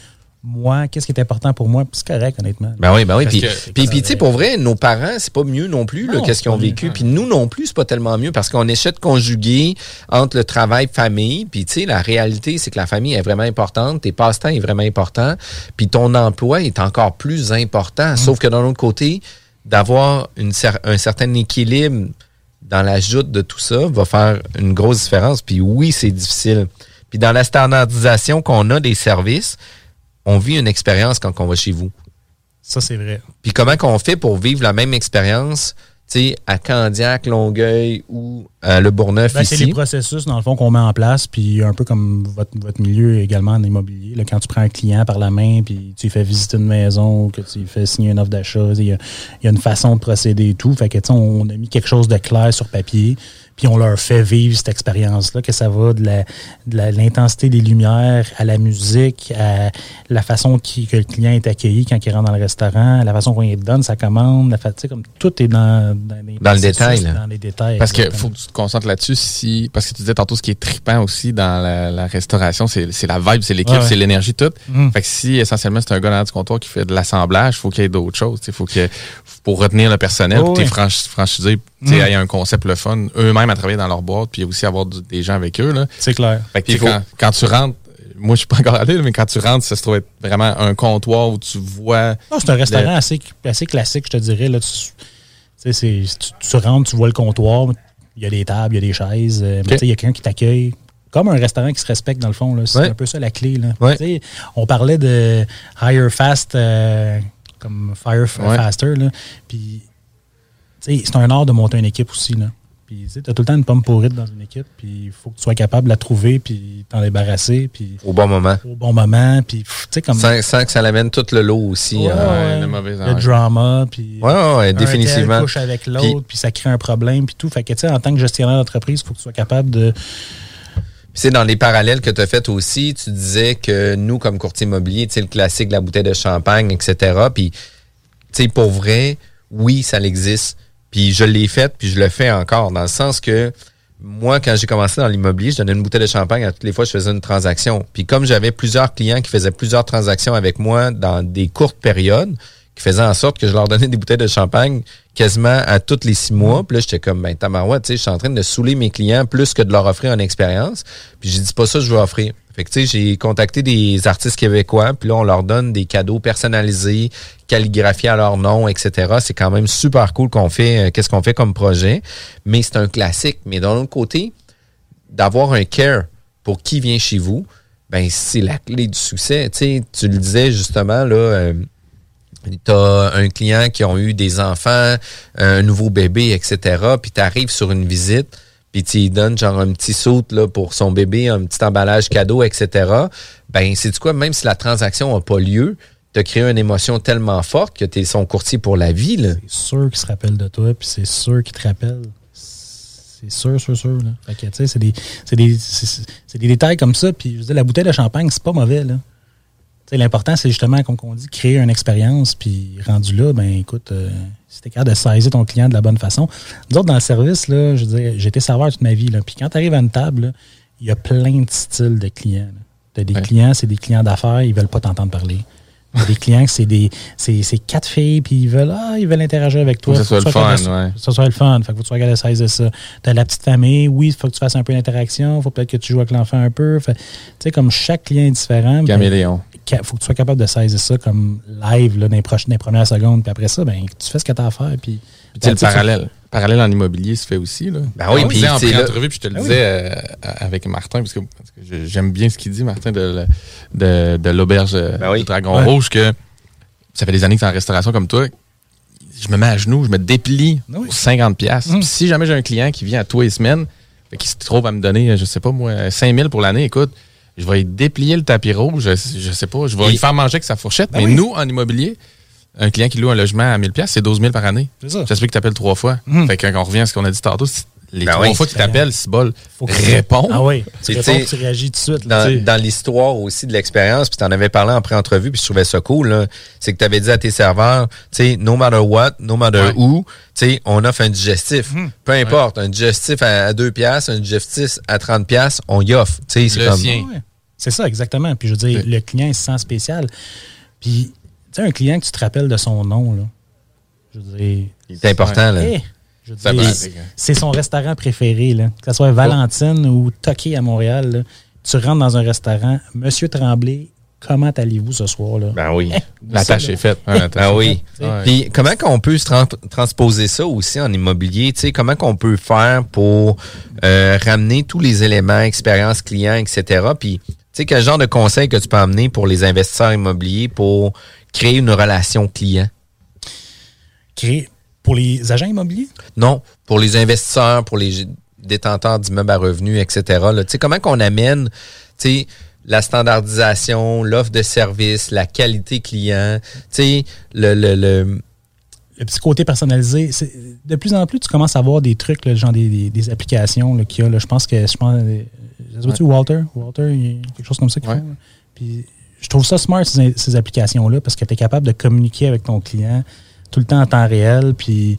moi, qu'est-ce qui est important pour moi? C'est correct, honnêtement. Ben oui, ben oui. Puis, puis, tu sais, pour vrai, nos parents, c'est pas mieux non plus, qu'est-ce qu'ils ont vécu. Puis nous non plus, c'est pas tellement mieux parce qu'on essaie de conjuguer entre le travail famille. Puis, tu sais, la réalité, c'est que la famille est vraiment importante, tes passe-temps est vraiment important, puis ton emploi est encore plus important. Sauf que d'un autre côté, d'avoir une cer- un certain équilibre dans la joute de tout ça va faire une grosse différence. Puis oui, c'est difficile. Puis dans la standardisation qu'on a des services, on vit une expérience quand on va chez vous. Ça, c'est vrai. Puis comment qu'on fait pour vivre la même expérience, tu sais, à Candiac, Longueuil ou à Le Bourgneuf Ben, c'est ici? les processus, dans le fond, qu'on met en place, puis un peu comme votre, votre milieu également en immobilier. là, quand tu prends un client par la main, puis tu lui fais visiter une maison, que tu lui fais signer une offre d'achat, il y, a, il y a une façon de procéder et tout. Fait que, tu sais, on a mis quelque chose de clair sur papier, puis on leur fait vivre cette expérience-là, que ça va de la- de la- l'intensité des lumières à la musique, à la façon qui- que le client est accueilli quand il rentre dans le restaurant, la façon qu'on lui donne sa commande, la fa- tu sais, comme tout est dans, dans, les Dans le détail, là. Dans les détails. Parce que exactement. faut que tu te concentres là-dessus si parce que tu disais tantôt ce qui est trippant aussi dans la, la restauration, c'est c'est la vibe, c'est l'équipe, Ouais, ouais. c'est l'énergie toute. Mm. Fait que si essentiellement c'est un gars dans du comptoir qui fait de l'assemblage, faut qu'il y ait d'autres choses. Il faut que pour retenir le personnel, Oh, pour que tes ouais. franch- franchisés tu sais, Mm. aient un concept le fun, eux-mêmes à travailler dans leur boîte, puis aussi avoir du- des gens avec eux. là. C'est clair. Fait que, faut- quand, quand tu rentres, moi je suis pas encore allé, mais quand tu rentres, ça se trouve être vraiment un comptoir où tu vois. Non, c'est un restaurant le- assez, assez classique, je te dirais. Là, tu, tu sais, c'est- tu, tu rentres, tu vois le comptoir, il y a des tables, il y a des chaises, euh, mais Ok. tu sais, il y a quelqu'un qui t'accueille. Comme un restaurant qui se respecte, dans le fond. là. C'est Ouais. un peu ça la clé. Là. Ouais. On parlait de higher fast, euh, comme Fire Ouais. Faster. Là. Puis, c'est un art de monter une équipe aussi. Là. Puis, tu as tout le temps une pomme pourrite dans une équipe. Puis, il faut que tu sois capable de la trouver, puis t'en débarrasser. Puis, Au bon moment. au bon moment. Puis, tu sais, comme. Sans, sans que ça l'amène tout le lot aussi. Ouais, hein. ouais. le mauvais le drama, puis Ouais, ouais, ouais, un définitivement. tel couche avec l'autre, puis ça crée un problème, puis tout. Fait que, tu sais, en tant que gestionnaire d'entreprise, il faut que tu sois capable de... Puis c'est dans les parallèles que tu as fait aussi, tu disais que nous, comme courtier immobilier, tu sais, le classique, la bouteille de champagne, etc. Puis, tu sais, pour vrai, oui, ça existe. Puis je l'ai fait, puis je le fais encore, dans le sens que moi, quand j'ai commencé dans l'immobilier, je donnais une bouteille de champagne à toutes les fois que je faisais une transaction. Puis comme j'avais plusieurs clients qui faisaient plusieurs transactions avec moi dans des courtes périodes, qui faisaient en sorte que je leur donnais des bouteilles de champagne quasiment à tous les six mois. Puis là, j'étais comme, ben, tabarouette, tu sais, je suis en train de saouler mes clients plus que de leur offrir une expérience. Puis j'ai dit, pas ça que je veux offrir. Fait que, tu sais, j'ai contacté des artistes québécois, puis là, on leur donne des cadeaux personnalisés, calligraphiés à leur nom, etc. C'est quand même super cool qu'on fait, euh, qu'est-ce qu'on fait comme projet. Mais c'est un classique. Mais d'un autre côté, d'avoir un care pour qui vient chez vous, ben c'est la clé du succès. Tu sais, tu le disais justement, là, euh, tu un client qui ont eu des enfants, un nouveau bébé, etc. Puis tu arrives sur une visite, puis tu donnes genre un petit saut pour son bébé, un petit emballage cadeau, etc. Ben, c'est quoi, même si la transaction n'a pas lieu, tu créé une émotion tellement forte que tu es son courtier pour la vie. C'est sûr qu'il se rappelle de toi, puis c'est sûr qu'il te rappelle. C'est sûr, sûr, sûr. Là. Fait tu sais, c'est des, c'est des, des détails comme ça. Puis, je veux dire, la bouteille de champagne, c'est pas mauvais, là. L'important, c'est justement, comme on dit, créer une expérience. Puis, rendu là, ben écoute, euh, si t'es capable de saisir ton client de la bonne façon. Nous autres, dans le service, là, je veux été serveur toute ma vie. Là. Puis, quand tu arrives à une table, il y a plein de styles de clients. Tu as des clients, c'est des clients d'affaires, ils veulent pas t'entendre parler. Il y a des clients que c'est des c'est, c'est quatre filles puis ils veulent ah, ils veulent interagir avec toi. Faut que ça Faut soit le fun, de- ouais. que ça soit le fun. Fait que faut que tu sois capable de saisir ça. T'as la petite famille, oui, il faut que tu fasses un peu d'interaction, faut peut-être que tu joues avec l'enfant un peu. Tu sais, comme chaque client est différent. ben, Caméléon. ca- faut que tu sois capable de saisir ça comme live là, dans, les dans les premières secondes. Puis après ça, ben, tu fais ce que tu as à faire. Puis, Sais, le Ben, parallèle. Parallèle en immobilier se fait aussi. Là. Ben oui, On puis en pré-entrevue, puis je te le Ben oui. disais euh, avec Martin, parce que, parce que je- j'aime bien ce qu'il dit, Martin, de, de, de l'auberge euh, du Dragon Ouais. Rouge, que ça fait des années que tu es en restauration comme toi. Je me mets à genoux, je me déplie pour 50 pièces. Hum. Si jamais j'ai un client qui vient à tous les semaines, qu'il se trouve à me donner, je sais pas moi, 5000 pour l'année, écoute, je vais lui déplier le tapis rouge, je, je sais pas, je vais Et- lui faire manger avec sa fourchette. Ben mais oui. nous, en immobilier, un client qui loue un logement à 1000 pièces, c'est 12 000 par année. C'est ça. Ça se peut que tu appelles trois fois. Fait que quand on revient à ce qu'on a dit tantôt, c'est- les Ben trois oui. fois qu'il t'appelle, c'est bol. Faut que- Réponds. Ah oui, tu réponds, tu réagis tout de suite. là, dans, dans l'histoire aussi de l'expérience, puis tu en avais parlé en pré-entrevue, puis je trouvais ça cool, là, c'est que tu avais dit à tes serveurs, tu sais, no matter what, no matter Ouais. who, tu sais, on offre un digestif. Mhm. Peu importe, un digestif à, à 2 piastres, un digestif à 30 piastres, on y offre. Tu sais, c'est Le comme... sien. Ouais. C'est ça, exactement. Puis je veux dire, le client, il se sent spécial. Puis, sais, un client que tu te rappelles de son nom, là, je veux dire... C'est important, là. Eh, c'est- son restaurant préféré, là. Que ce soit Valentine ou Toqué à Montréal, là. Tu rentres dans un restaurant, Monsieur Tremblay, comment allez-vous ce soir, là? Ben oui. La tâche est faite. Est oui. Puis comment qu'on peut se tran- transposer ça aussi en immobilier? Tu sais, comment qu'on peut faire pour euh, ramener tous les éléments, expérience client, etc. Puis, tu sais, quel genre de conseils que tu peux amener pour les investisseurs immobiliers pour créer une relation client? Créer pour les agents immobiliers? Non, pour les investisseurs, pour les détenteurs d'immeubles à revenus, etc. là. Tu sais, comment qu'on amène, tu sais, la standardisation, l'offre de service, la qualité client, tu sais, le, le, le, le petit côté personnalisé, de plus en plus, tu commences à avoir des trucs, là, genre des, des- des applications qu'il y a. là. je pense que je pense, euh, ça se voit-tu, Walter, Walter, il y a quelque chose comme ça. Puis je trouve ça smart ces, ces applications-là parce que tu es capable de communiquer avec ton client tout le temps en temps réel. Puis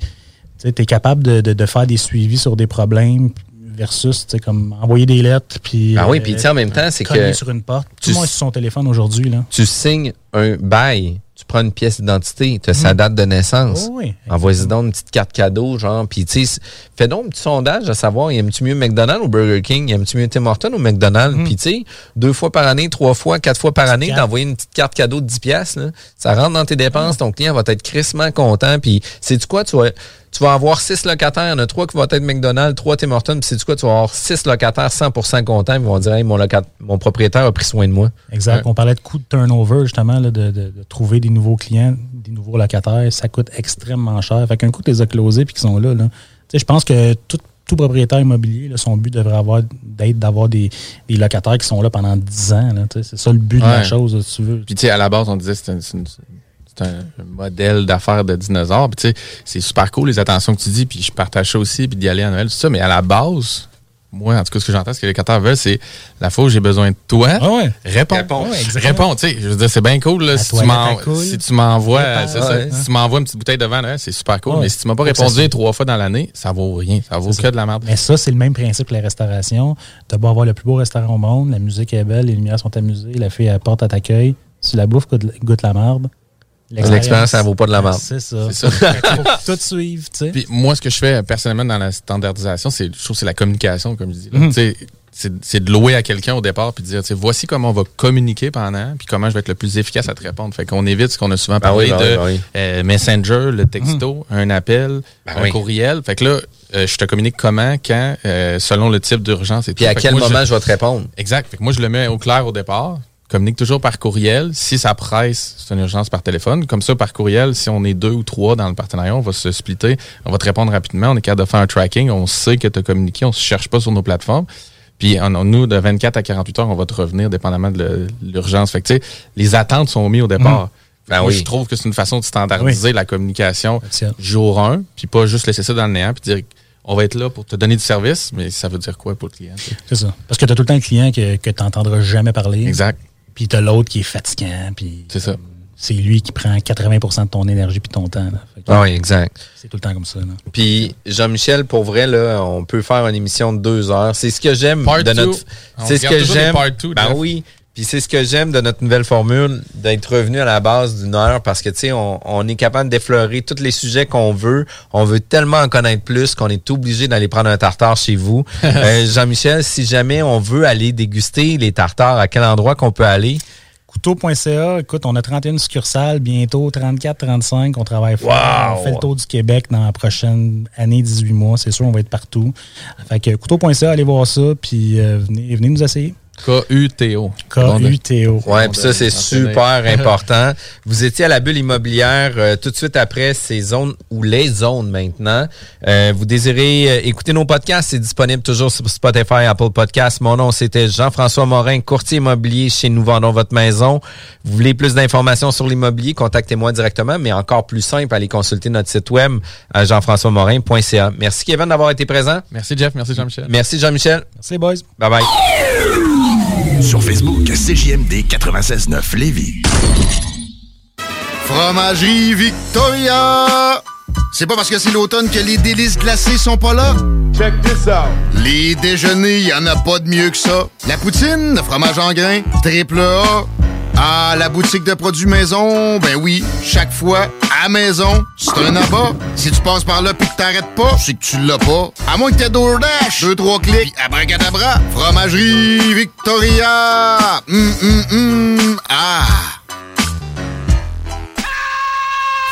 tu es capable de, de- de faire des suivis sur des problèmes versus comme envoyer des lettres. Puis, Ah oui, puis tu sais, en même temps, c'est que sur une porte. Tout le monde sur son téléphone aujourd'hui. là. tu signes un bail, tu prends une pièce d'identité, tu as sa date de naissance. Oh oui, Envoie-y donc une petite carte cadeau, genre, puis tu sais, fais donc un petit sondage à savoir, aimes-tu mieux McDonald's ou Burger King? Aimes-tu mieux Tim Hortons ou McDonald's? Puis tu sais, deux fois par année, trois fois, quatre fois par année, d'envoyer une petite carte cadeau de 10 piastres, là, ça rentre dans tes dépenses, ton client va être crissement content, puis sais-tu quoi, tu vas, tu vas avoir six locataires. Il y en a trois qui vont être McDonald's, trois Tim Hortons. Puis c'est du quoi? Tu vas avoir six locataires 100% contents. Ils vont dire, hey, mon, locat- mon propriétaire a pris soin de moi. Exact. Ouais. On parlait de coût de turnover, justement, là, de, de- de trouver des nouveaux clients, des nouveaux locataires. Ça coûte extrêmement cher. Fait qu'un coup, tu les as closés puis qu'ils sont là. là. Tu sais, Je pense que tout, tout propriétaire immobilier, là, son but devrait avoir d'être d'avoir des, des locataires qui sont là pendant 10 ans. là. Tu sais, C'est ça le but de la chose, si tu veux. Puis, tu sais, à la base, on disait que c'est un, c'est une- c'est un modèle d'affaires de dinosaures. Puis, tu sais, c'est super cool, les attentions que tu dis. Puis, je partage ça aussi, puis d'y aller à Noël, tout ça. Mais à la base, moi, en tout cas, ce que j'entends, ce que les locataires veulent, c'est la fois où j'ai besoin de toi. Réponds. Réponds. Ouais, exactement. Réponds, tu sais. Je veux dire, c'est bien cool, là, si, tu si m'envoies, Réponds. ça. Ouais. Si tu m'envoies une petite bouteille de vin, c'est super cool. Ouais. Mais si tu m'as pas ça répondu se- trois fois dans l'année, ça vaut rien. Ça vaut que de la merde. Mais ça, c'est le même principe que la restauration. Tu beau avoir le plus beau restaurant au monde, la musique est belle, les lumières sont amusées, la fille apporte à t'accueil. Si la bouffe goûte, goûte la merde, L'expérience, ça vaut pas de la merde. C'est ça. C'est ça. Faut tout suivre, tu sais. Puis moi, ce que je fais personnellement dans la standardisation, c'est, je trouve que c'est la communication, comme je dis. Tu sais, C'est, c'est de louer à quelqu'un au départ puis de dire, tu sais, voici comment on va communiquer pendant, puis comment je vais être le plus efficace à te répondre. Fait qu'on évite ce qu'on a souvent Ben parlé oui, ben de oui, ben oui. euh, Messenger, le texto, un appel, Ben un oui. courriel. Fait que là, euh, je te communique comment, quand, euh, selon le type d'urgence et Puis tout. à Fait que quel moi, moment je vais te répondre? Exact. Fait que moi, je le mets au clair au départ. Communique toujours par courriel. Si ça presse, c'est une urgence par téléphone. Comme ça, par courriel, si on est deux ou trois dans le partenariat, on va se splitter. On va te répondre rapidement. On est capable de faire un tracking. On sait que tu as communiqué. On ne se cherche pas sur nos plateformes. Puis, on- nous, de 24 à 48 heures, on va te revenir dépendamment de l'urgence. Fait que, les attentes sont mises au départ. Que Ben moi, oui. je trouve que c'est une façon de standardiser la communication jour 1, puis pas juste laisser ça dans le néant, puis dire on va être là pour te donner du service, mais ça veut dire quoi pour le client? C'est ça. Parce que tu as tout le temps le client que, que tu n'entendras jamais parler. Exact. Puis tu as l'autre qui est fatigant. Puis c'est ça. C'est lui qui prend 80% de ton énergie puis ton temps. Ah oui, exact. C'est tout le temps comme ça. là. Puis Jean-Michel, pour vrai, là, on peut faire une émission de deux heures. C'est ce que j'aime de notre. C'est ce que j'aime. Ben oui. Puis c'est ce que j'aime de notre nouvelle formule, d'être revenu à la base d'une heure parce que tu sais, on, on est capable d'effleurer tous les sujets qu'on veut. On veut tellement en connaître plus qu'on est obligé d'aller prendre un tartare chez vous. Euh, Jean-Michel, si jamais on veut aller déguster les tartares, à quel endroit qu'on peut aller? Couteau.ca, écoute, on a 31 succursales, bientôt 34, 35. On travaille fort. Wow! On fait le tour du Québec dans la prochaine année, 18 mois. C'est sûr, on va être partout. Fait que couteau.ca, allez voir ça, puis euh, venez, venez nous essayer. K-U-T-O. K-U-T-O. Ouais, puis ça, c'est super important. Vous étiez à la bulle immobilière euh, tout de suite après ces zones ou les zones maintenant. Euh, vous désirez euh, écouter nos podcasts, c'est disponible toujours sur Spotify, Apple Podcasts. Mon nom, c'était Jean-François Morin, courtier immobilier chez Nous Vendons Votre Maison. Vous voulez plus d'informations sur l'immobilier, contactez-moi directement, mais encore plus simple, allez consulter notre site web à jean-françois-morin.ca. Merci Kevin d'avoir été présent. Merci Jeff, merci Jean-Michel. Merci Jean-Michel. Merci boys. Bye bye. Sur Facebook, CJMD 96.9 Lévis. Fromagerie Victoria! C'est pas parce que c'est l'automne que les délices glacées sont pas là? Check this out! Les déjeuners, y en a pas de mieux que ça. La poutine, le fromage en grains, triple A. Ah, la boutique de produits maison, ben oui, chaque fois, à maison, c'est un abat. Si tu passes par là pis que t'arrêtes pas, c'est que tu l'as pas. À moins que t'aies DoorDash, deux, trois clics, abracadabra, fromagerie Victoria! Hum, hum, hum, ah!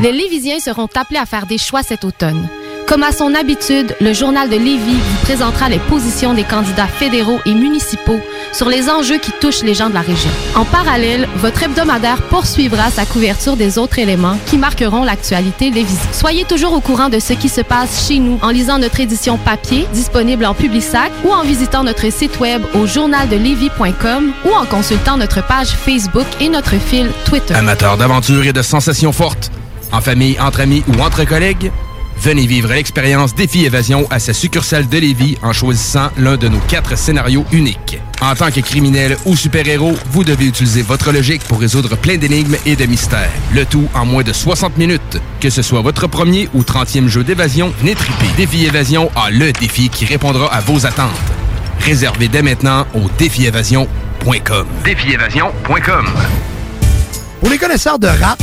Les Lévisiens seront appelés à faire des choix cet automne. Comme à son habitude, le journal de Lévis vous présentera les positions des candidats fédéraux et municipaux sur les enjeux qui touchent les gens de la région. En parallèle, votre hebdomadaire poursuivra sa couverture des autres éléments qui marqueront l'actualité lévisienne. Soyez toujours au courant de ce qui se passe chez nous en lisant notre édition papier disponible en Publisac ou en visitant notre site web au journaldelévis.com ou en consultant notre page Facebook et notre fil Twitter. Amateur d'aventure et de sensations fortes, en famille, entre amis ou entre collègues, Venez vivre l'expérience Défi Évasion à sa succursale de Lévis en choisissant l'un de nos quatre scénarios uniques. En tant que criminel ou super-héros, vous devez utiliser votre logique pour résoudre plein d'énigmes et de mystères. Le tout en moins de 60 minutes. Que ce soit votre premier ou 30e jeu d'évasion, venez triper. Défi Évasion a le défi qui répondra à vos attentes. Réservez dès maintenant au défiévasion.com. Défiévasion.com. Pour les connaisseurs de rap,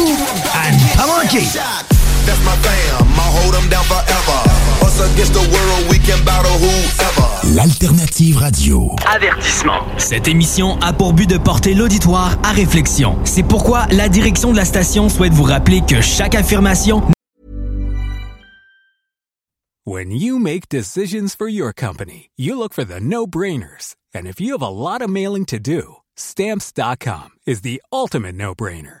à ne pas manquer. That's my fam, I'll hold them down forever. Us against the world, we can battle whoever. L'alternative radio. Avertissement. Cette émission a pour but de porter l'auditoire à réflexion. C'est pourquoi la direction de la station souhaite vous rappeler que chaque affirmation When you make decisions for your company, you look for the no-brainers. And if you have a lot of mailing to do, stamps.com is the ultimate no-brainer.